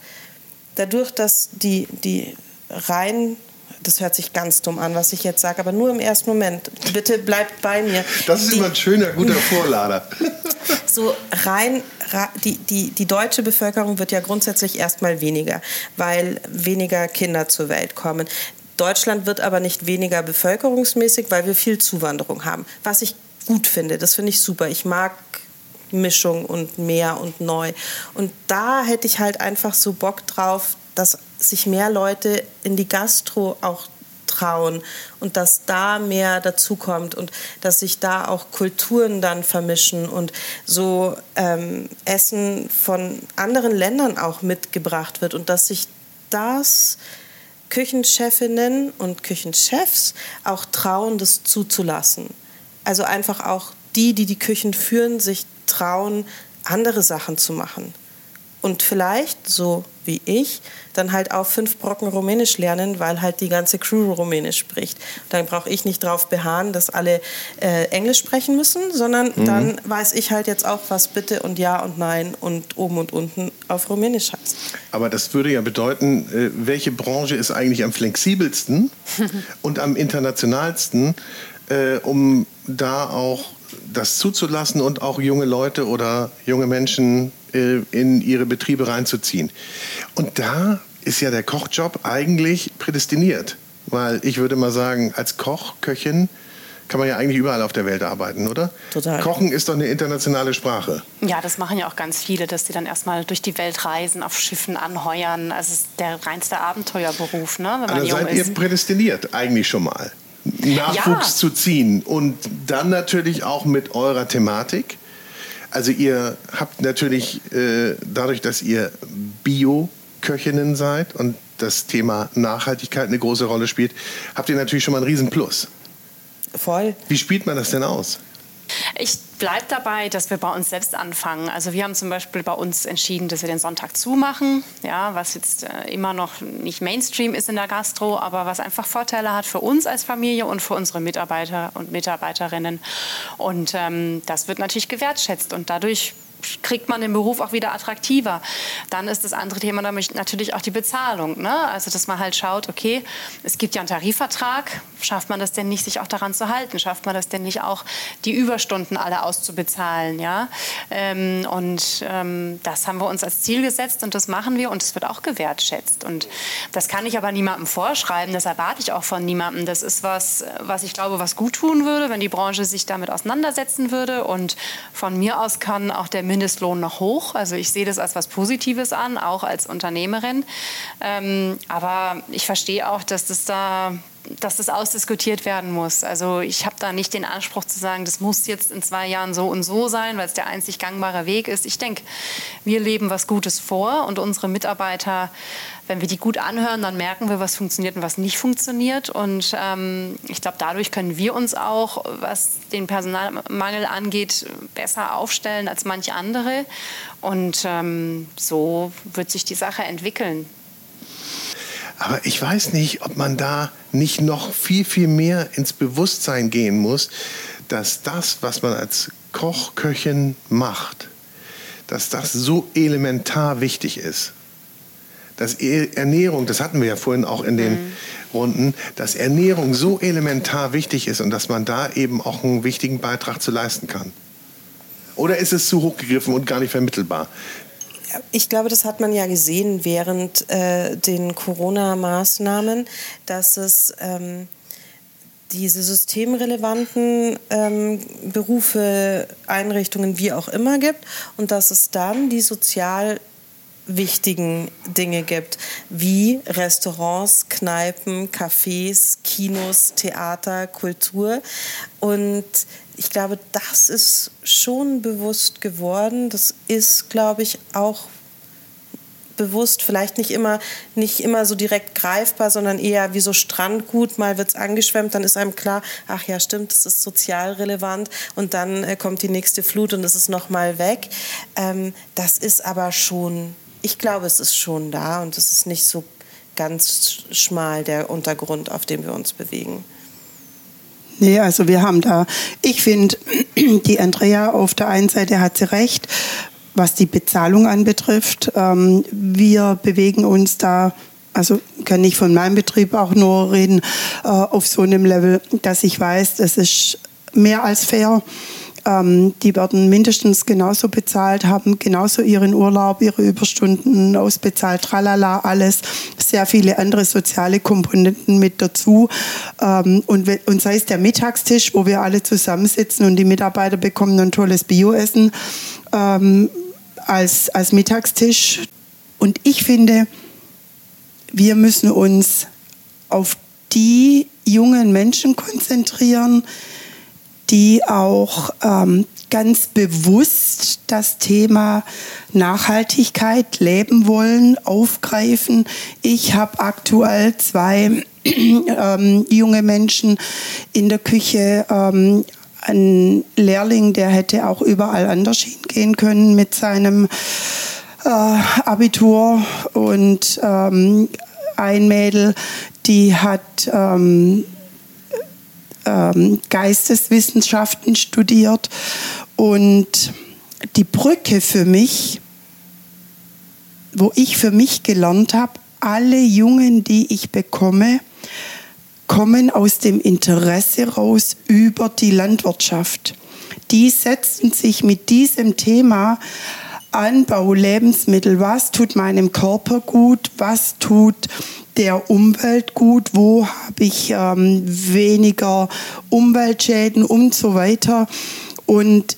dadurch, dass die, die rein das hört sich ganz dumm an, was ich jetzt sage, aber nur im ersten Moment. Bitte bleibt bei mir. Das ist die, immer ein schöner, guter Vorlader. so rein, die, die, die deutsche Bevölkerung wird ja grundsätzlich erstmal weniger, weil weniger Kinder zur Welt kommen. Deutschland wird aber nicht weniger bevölkerungsmäßig, weil wir viel Zuwanderung haben. Was ich gut finde, das finde ich super. Ich mag Mischung und mehr und neu. Und da hätte ich halt einfach so Bock drauf, dass sich mehr Leute in die Gastro auch trauen und dass da mehr dazukommt und dass sich da auch Kulturen dann vermischen und so ähm, Essen von anderen Ländern auch mitgebracht wird und dass sich das Küchenchefinnen und Küchenchefs auch trauen, das zuzulassen. Also einfach auch die, die die Küchen führen, sich trauen, andere Sachen zu machen. Und vielleicht, so wie ich, dann halt auch fünf Brocken Rumänisch lernen, weil halt die ganze Crew Rumänisch spricht. Dann brauche ich nicht darauf beharren, dass alle äh, Englisch sprechen müssen, sondern mhm. dann weiß ich halt jetzt auch, was bitte und ja und nein und oben und unten auf Rumänisch heißt. Aber das würde ja bedeuten, äh, welche Branche ist eigentlich am flexibelsten und am internationalsten, äh, um da auch das zuzulassen und auch junge Leute oder junge Menschen äh, in ihre Betriebe reinzuziehen. Und da ist ja der Kochjob eigentlich prädestiniert, weil ich würde mal sagen, als Koch, Köchin, kann man ja eigentlich überall auf der Welt arbeiten, oder? Total. Kochen ist doch eine internationale Sprache. Ja, das machen ja auch ganz viele, dass die dann erstmal durch die Welt reisen, auf Schiffen anheuern. Also es ist der reinste Abenteuerberuf, ne, wenn man also jung seid ist. ihr prädestiniert eigentlich schon mal. Nachwuchs ja. zu ziehen und dann natürlich auch mit eurer Thematik. Also ihr habt natürlich äh, dadurch, dass ihr Bio-Köchinnen seid und das Thema Nachhaltigkeit eine große Rolle spielt, habt ihr natürlich schon mal einen Riesenplus. Voll. Wie spielt man das denn aus? Ich bleibe dabei, dass wir bei uns selbst anfangen. Also wir haben zum Beispiel bei uns entschieden, dass wir den Sonntag zumachen, ja, was jetzt äh, immer noch nicht Mainstream ist in der Gastro, aber was einfach Vorteile hat für uns als Familie und für unsere Mitarbeiter und Mitarbeiterinnen. Und ähm, das wird natürlich gewertschätzt und dadurch kriegt man den Beruf auch wieder attraktiver. Dann ist das andere Thema natürlich auch die Bezahlung. Ne? Also, dass man halt schaut, okay, es gibt ja einen Tarifvertrag. Schafft man das denn nicht, sich auch daran zu halten? Schafft man das denn nicht auch, die Überstunden alle auszubezahlen? Ja? Ähm, und ähm, das haben wir uns als Ziel gesetzt und das machen wir und es wird auch gewertschätzt. Und das kann ich aber niemandem vorschreiben. Das erwarte ich auch von niemandem. Das ist was, was ich glaube, was gut tun würde, wenn die Branche sich damit auseinandersetzen würde. Und von mir aus kann auch der Mindestlohn noch hoch. Also ich sehe das als was Positives an, auch als Unternehmerin. Ähm, aber ich verstehe auch, dass das da dass das ausdiskutiert werden muss. Also ich habe da nicht den Anspruch zu sagen, das muss jetzt in zwei Jahren so und so sein, weil es der einzig gangbare Weg ist. Ich denke, wir leben was Gutes vor und unsere Mitarbeiter wenn wir die gut anhören, dann merken wir, was funktioniert und was nicht funktioniert. Und ähm, ich glaube, dadurch können wir uns auch, was den Personalmangel angeht, besser aufstellen als manche andere. Und ähm, so wird sich die Sache entwickeln. Aber ich weiß nicht, ob man da nicht noch viel, viel mehr ins Bewusstsein gehen muss, dass das, was man als Koch, Köchin macht, dass das so elementar wichtig ist dass e- Ernährung, das hatten wir ja vorhin auch in den mhm. Runden, dass Ernährung so elementar wichtig ist und dass man da eben auch einen wichtigen Beitrag zu leisten kann. Oder ist es zu hoch gegriffen und gar nicht vermittelbar? Ich glaube, das hat man ja gesehen während äh, den Corona-Maßnahmen, dass es ähm, diese systemrelevanten ähm, Berufe, Einrichtungen, wie auch immer gibt und dass es dann die sozial wichtigen Dinge gibt, wie Restaurants, Kneipen, Cafés, Kinos, Theater, Kultur. Und ich glaube, das ist schon bewusst geworden. Das ist, glaube ich, auch bewusst, vielleicht nicht immer, nicht immer so direkt greifbar, sondern eher wie so Strandgut, mal wird es angeschwemmt, dann ist einem klar, ach ja, stimmt, das ist sozial relevant und dann äh, kommt die nächste Flut und es ist nochmal weg. Ähm, das ist aber schon ich glaube, es ist schon da und es ist nicht so ganz schmal der Untergrund, auf dem wir uns bewegen. Nee, also wir haben da, ich finde, die Andrea auf der einen Seite hat sie recht, was die Bezahlung anbetrifft. Ähm, wir bewegen uns da, also kann ich von meinem Betrieb auch nur reden, äh, auf so einem Level, dass ich weiß, das ist mehr als fair. Ähm, die werden mindestens genauso bezahlt, haben genauso ihren Urlaub, ihre Überstunden ausbezahlt, tralala, alles. Sehr viele andere soziale Komponenten mit dazu. Ähm, und, und sei es der Mittagstisch, wo wir alle zusammensitzen und die Mitarbeiter bekommen ein tolles Bioessen ähm, als, als Mittagstisch. Und ich finde, wir müssen uns auf die jungen Menschen konzentrieren, die auch ähm, ganz bewusst das Thema Nachhaltigkeit leben wollen, aufgreifen. Ich habe aktuell zwei ähm, junge Menschen in der Küche. Ähm, ein Lehrling, der hätte auch überall anders hingehen können mit seinem äh, Abitur und ähm, ein Mädel, die hat ähm, ähm, Geisteswissenschaften studiert. Und die Brücke für mich, wo ich für mich gelernt habe, alle Jungen, die ich bekomme, kommen aus dem Interesse raus über die Landwirtschaft. Die setzen sich mit diesem Thema Anbau, Lebensmittel, was tut meinem Körper gut, was tut der Umwelt gut, wo habe ich ähm, weniger Umweltschäden und so weiter. Und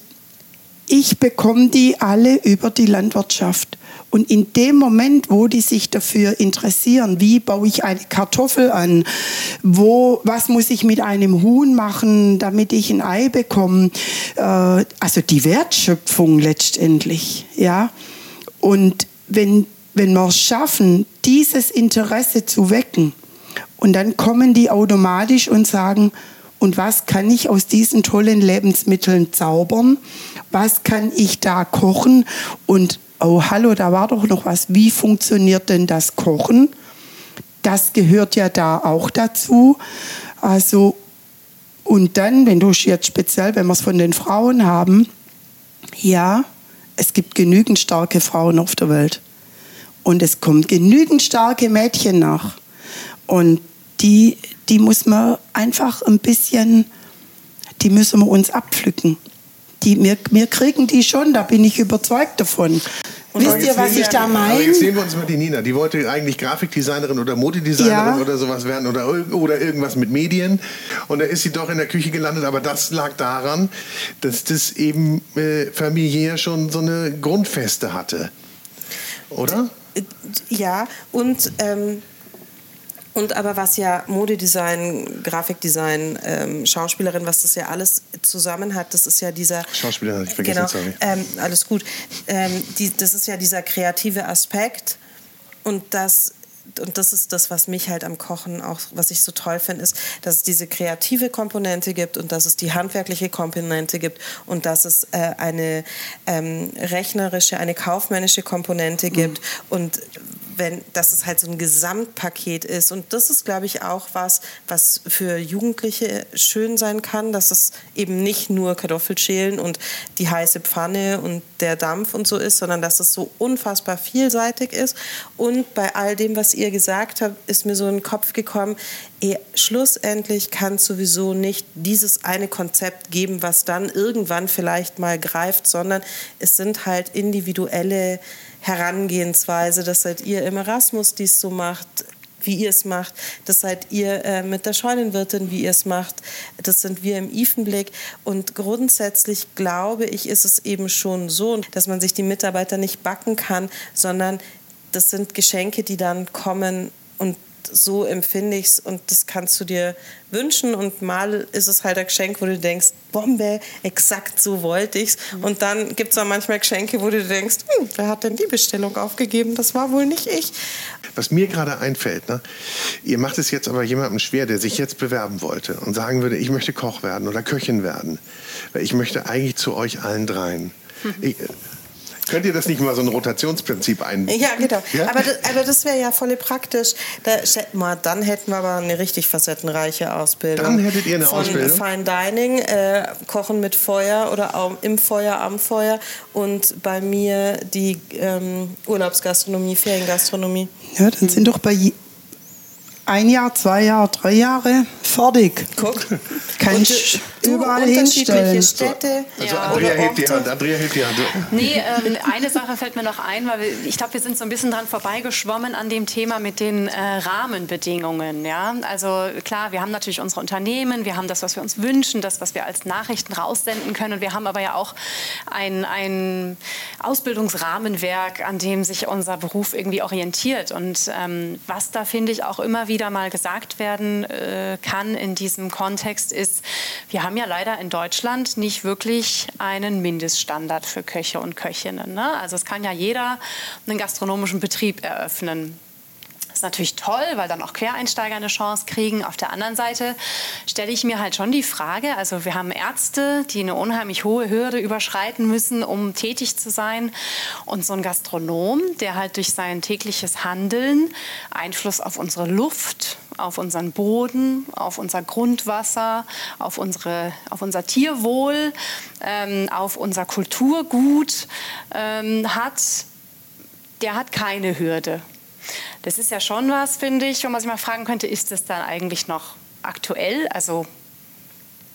ich bekomme die alle über die Landwirtschaft. Und in dem Moment, wo die sich dafür interessieren, wie baue ich eine Kartoffel an, wo, was muss ich mit einem Huhn machen, damit ich ein Ei bekomme, äh, also die Wertschöpfung letztendlich, ja. Und wenn wenn wir es schaffen, dieses Interesse zu wecken, und dann kommen die automatisch und sagen, und was kann ich aus diesen tollen Lebensmitteln zaubern, was kann ich da kochen und oh hallo, da war doch noch was, wie funktioniert denn das Kochen? Das gehört ja da auch dazu. Also, und dann, wenn du jetzt speziell, wenn wir es von den Frauen haben, ja, es gibt genügend starke Frauen auf der Welt. Und es kommt genügend starke Mädchen nach. Und die, die muss man einfach ein bisschen, die müssen wir uns abpflücken. Die, wir, wir kriegen die schon, da bin ich überzeugt davon. Und Wisst ihr, was ich da meine? jetzt sehen wir uns mal die Nina. Die wollte eigentlich Grafikdesignerin oder Modedesignerin ja. oder sowas werden oder, oder irgendwas mit Medien. Und da ist sie doch in der Küche gelandet. Aber das lag daran, dass das eben äh, familiär schon so eine Grundfeste hatte. Oder? Ja, und ähm, und aber was ja Modedesign, Grafikdesign, ähm, Schauspielerin, was das ja alles zusammen hat, das ist ja dieser. Schauspielerin, ich vergessen, genau, sorry. Ähm, alles gut. Ähm, die, das ist ja dieser kreative Aspekt. Und das und das ist das, was mich halt am Kochen auch, was ich so toll finde, ist, dass es diese kreative Komponente gibt und dass es die handwerkliche Komponente gibt und dass es äh, eine ähm, rechnerische, eine kaufmännische Komponente gibt mhm. und wenn, dass es halt so ein Gesamtpaket ist. Und das ist, glaube ich, auch was, was für Jugendliche schön sein kann, dass es eben nicht nur Kartoffelschälen und die heiße Pfanne und der Dampf und so ist, sondern dass es so unfassbar vielseitig ist. Und bei all dem, was ihr gesagt habt, ist mir so in den Kopf gekommen, eh, schlussendlich kann es sowieso nicht dieses eine Konzept geben, was dann irgendwann vielleicht mal greift, sondern es sind halt individuelle Herangehensweise. Das seid ihr im Erasmus, die es so macht, wie ihr es macht. Das seid ihr äh, mit der Scheunenwirtin, wie ihr es macht. Das sind wir im Ifenblick. Und grundsätzlich glaube ich, ist es eben schon so, dass man sich die Mitarbeiter nicht backen kann, sondern das sind Geschenke, die dann kommen und so empfinde ich es und das kannst du dir wünschen und mal ist es halt ein Geschenk, wo du denkst, Bombe, exakt so wollte ich's. Mhm. Und dann gibt es auch manchmal Geschenke, wo du denkst, hm, wer hat denn die Bestellung aufgegeben? Das war wohl nicht ich. Was mir gerade einfällt, ne? ihr macht es jetzt aber jemandem schwer, der sich jetzt bewerben wollte und sagen würde, ich möchte Koch werden oder Köchin werden. Weil ich möchte eigentlich zu euch allen dreien. Mhm. Ich, Könnt ihr das nicht mal so ein Rotationsprinzip ein? Ja, genau. Ja? Aber das, aber das wäre ja voll praktisch. Da, mal, dann hätten wir aber eine richtig facettenreiche Ausbildung. Dann hättet ihr eine Von Ausbildung? Fine Dining, äh, Kochen mit Feuer oder auch im Feuer, am Feuer und bei mir die ähm, Urlaubsgastronomie, Feriengastronomie. Ja, dann sind doch bei ein Jahr, zwei Jahre, drei Jahre fertig. Guck. Kann ich überall hinstellen. Städte. Also ja. Andrea hebt die Hand. Andrea hebt die Hand. Nee, ähm, eine Sache fällt mir noch ein, weil wir, ich glaube, wir sind so ein bisschen dran vorbeigeschwommen an dem Thema mit den äh, Rahmenbedingungen. Ja? Also klar, wir haben natürlich unsere Unternehmen, wir haben das, was wir uns wünschen, das, was wir als Nachrichten raussenden können. Und wir haben aber ja auch ein, ein Ausbildungsrahmenwerk, an dem sich unser Beruf irgendwie orientiert. Und ähm, was da, finde ich, auch immer wieder wieder mal gesagt werden äh, kann in diesem Kontext, ist, wir haben ja leider in Deutschland nicht wirklich einen Mindeststandard für Köche und Köchinnen. Ne? Also es kann ja jeder einen gastronomischen Betrieb eröffnen natürlich toll, weil dann auch Quereinsteiger eine Chance kriegen. Auf der anderen Seite stelle ich mir halt schon die Frage, also wir haben Ärzte, die eine unheimlich hohe Hürde überschreiten müssen, um tätig zu sein. Und so ein Gastronom, der halt durch sein tägliches Handeln Einfluss auf unsere Luft, auf unseren Boden, auf unser Grundwasser, auf, unsere, auf unser Tierwohl, ähm, auf unser Kulturgut ähm, hat, der hat keine Hürde. Das ist ja schon was, finde ich, wo man sich mal fragen könnte, ist das dann eigentlich noch aktuell? Also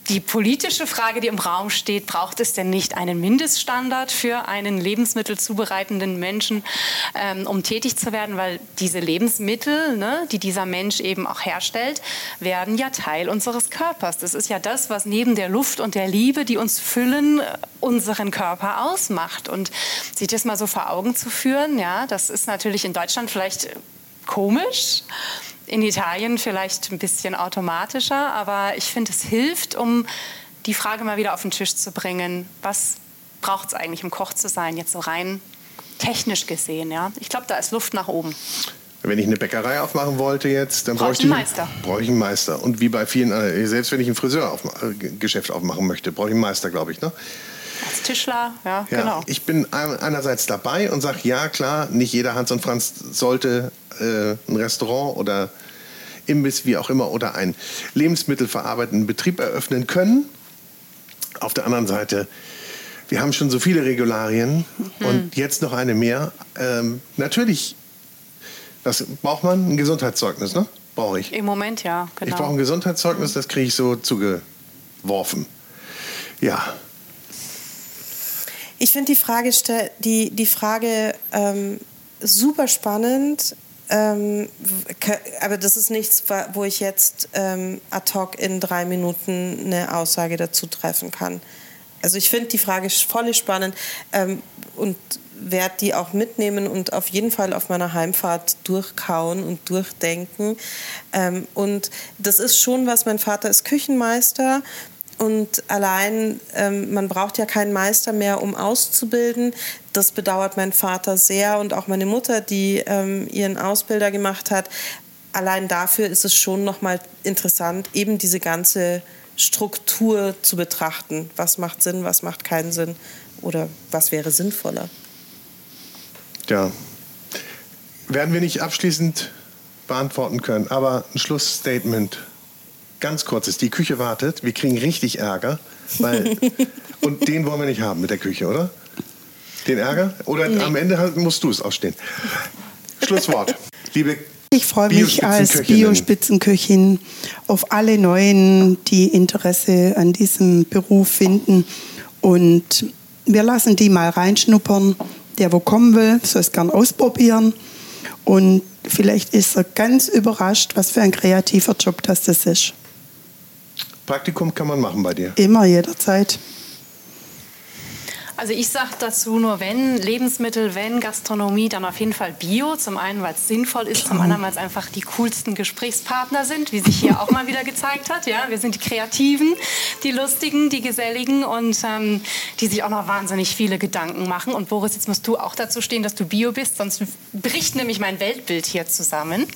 die politische Frage, die im Raum steht, braucht es denn nicht einen Mindeststandard für einen Lebensmittel zubereitenden Menschen, ähm, um tätig zu werden? Weil diese Lebensmittel, ne, die dieser Mensch eben auch herstellt, werden ja Teil unseres Körpers. Das ist ja das, was neben der Luft und der Liebe, die uns füllen, unseren Körper ausmacht. Und sich das mal so vor Augen zu führen, ja, das ist natürlich in Deutschland vielleicht komisch. In Italien vielleicht ein bisschen automatischer, aber ich finde, es hilft, um die Frage mal wieder auf den Tisch zu bringen, was braucht es eigentlich, um Koch zu sein, jetzt so rein technisch gesehen. Ja? Ich glaube, da ist Luft nach oben. Wenn ich eine Bäckerei aufmachen wollte jetzt, dann bräuchte ich. Brauche ich einen Meister. Und wie bei vielen, äh, selbst wenn ich ein Friseurgeschäft aufmachen möchte, brauche ich einen Meister, glaube ich. Ne? Als Tischler, ja, Ja, genau. Ich bin ein- einerseits dabei und sage, ja klar, nicht jeder Hans und Franz sollte äh, ein Restaurant oder Imbiss, wie auch immer, oder einen lebensmittelverarbeitenden Betrieb eröffnen können. Auf der anderen Seite, wir haben schon so viele Regularien Mhm. und jetzt noch eine mehr. Ähm, natürlich, das braucht man, ein Gesundheitszeugnis, ne? Brauche ich. Im Moment ja, genau. Ich brauche ein Gesundheitszeugnis, das kriege ich so zugeworfen. Ja, Ich finde die Frage, die, die Frage ähm, super spannend. Ähm, aber das ist nichts, wo ich jetzt ähm, ad hoc in drei Minuten eine Aussage dazu treffen kann. Also ich finde die Frage voll spannend ähm, und werde die auch mitnehmen und auf jeden Fall auf meiner Heimfahrt durchkauen und durchdenken. Ähm, und das ist schon was, mein Vater ist Küchenmeister und allein, ähm, man braucht ja keinen Meister mehr, um auszubilden. Das bedauert mein Vater sehr und auch meine Mutter, die ähm, ihren Ausbilder gemacht hat. Allein dafür ist es schon nochmal interessant, eben diese ganze Struktur zu betrachten. Was macht Sinn, was macht keinen Sinn oder was wäre sinnvoller? Ja. Werden wir nicht abschließend beantworten können, aber ein Schlussstatement. Ganz kurzes. Die Küche wartet. Wir kriegen richtig Ärger. Weil, und den wollen wir nicht haben mit der Küche, oder? Den Ärger? Oder am Ende halt musst du es ausstehen. Schlusswort. Liebe Ich freue mich als. Biospitzenköchin auf alle Neuen, die Interesse an diesem Beruf finden. Und wir lassen die mal reinschnuppern. Der, wo kommen will, soll es gern ausprobieren. Und vielleicht ist er ganz überrascht, was für ein kreativer Job das ist. Praktikum kann man machen bei dir. Immer, jederzeit. Also ich sage dazu nur, wenn Lebensmittel, wenn Gastronomie, dann auf jeden Fall Bio. Zum einen, weil es sinnvoll ist, zum anderen, weil es einfach die coolsten Gesprächspartner sind, wie sich hier auch mal wieder gezeigt hat. Ja, wir sind die Kreativen, die Lustigen, die Geselligen und ähm, die sich auch noch wahnsinnig viele Gedanken machen. Und Boris, jetzt musst du auch dazu stehen, dass du Bio bist, sonst bricht nämlich mein Weltbild hier zusammen.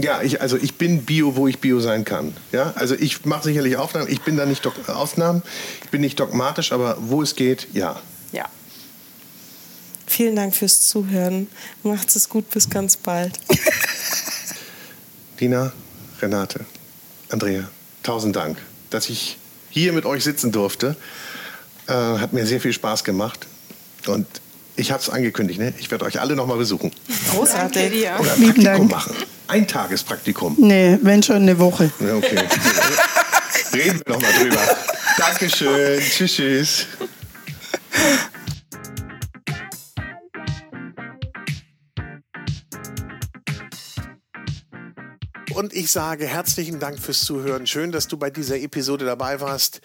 Ja, ich, also ich bin Bio, wo ich Bio sein kann. Ja, also ich mache sicherlich Aufnahmen. Ich bin da nicht dog Ausnahmen. Ich bin nicht dogmatisch, aber wo es geht, ja. Ja. Vielen Dank fürs Zuhören. Macht's es gut, bis ganz bald. Dina, Renate, Andrea, tausend Dank, dass ich hier mit euch sitzen durfte. Äh, hat mir sehr viel Spaß gemacht. Und ich habe es angekündigt, ne? ich werde euch alle nochmal besuchen. Danke Großartig. dir. Oder Praktikum Dank. machen. Ein Tagespraktikum. Nee, wenn schon eine Woche. Ja, okay. Reden wir nochmal drüber. Dankeschön. Tschüss, tschüss. Und ich sage herzlichen Dank fürs Zuhören. Schön, dass du bei dieser Episode dabei warst.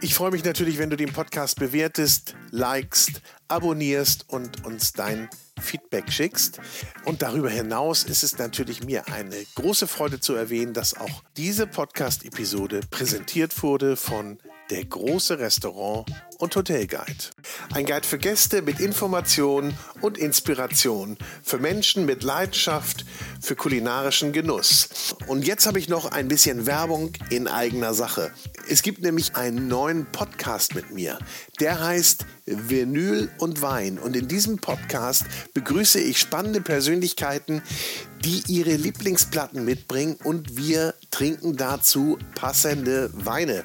Ich freue mich natürlich, wenn du den Podcast bewertest, likest, abonnierst und uns dein Feedback schickst. Und darüber hinaus ist es natürlich mir eine große Freude zu erwähnen, dass auch diese Podcast-Episode präsentiert wurde von der große Restaurant und Hotelguide. Ein Guide für Gäste mit Informationen und Inspiration, für Menschen mit Leidenschaft für kulinarischen Genuss. Und jetzt habe ich noch ein bisschen Werbung in eigener Sache. Es gibt nämlich einen neuen Podcast mit mir. Der heißt Vinyl und Wein. Und in diesem Podcast begrüße ich spannende Persönlichkeiten, die ihre Lieblingsplatten mitbringen und wir trinken dazu passende Weine.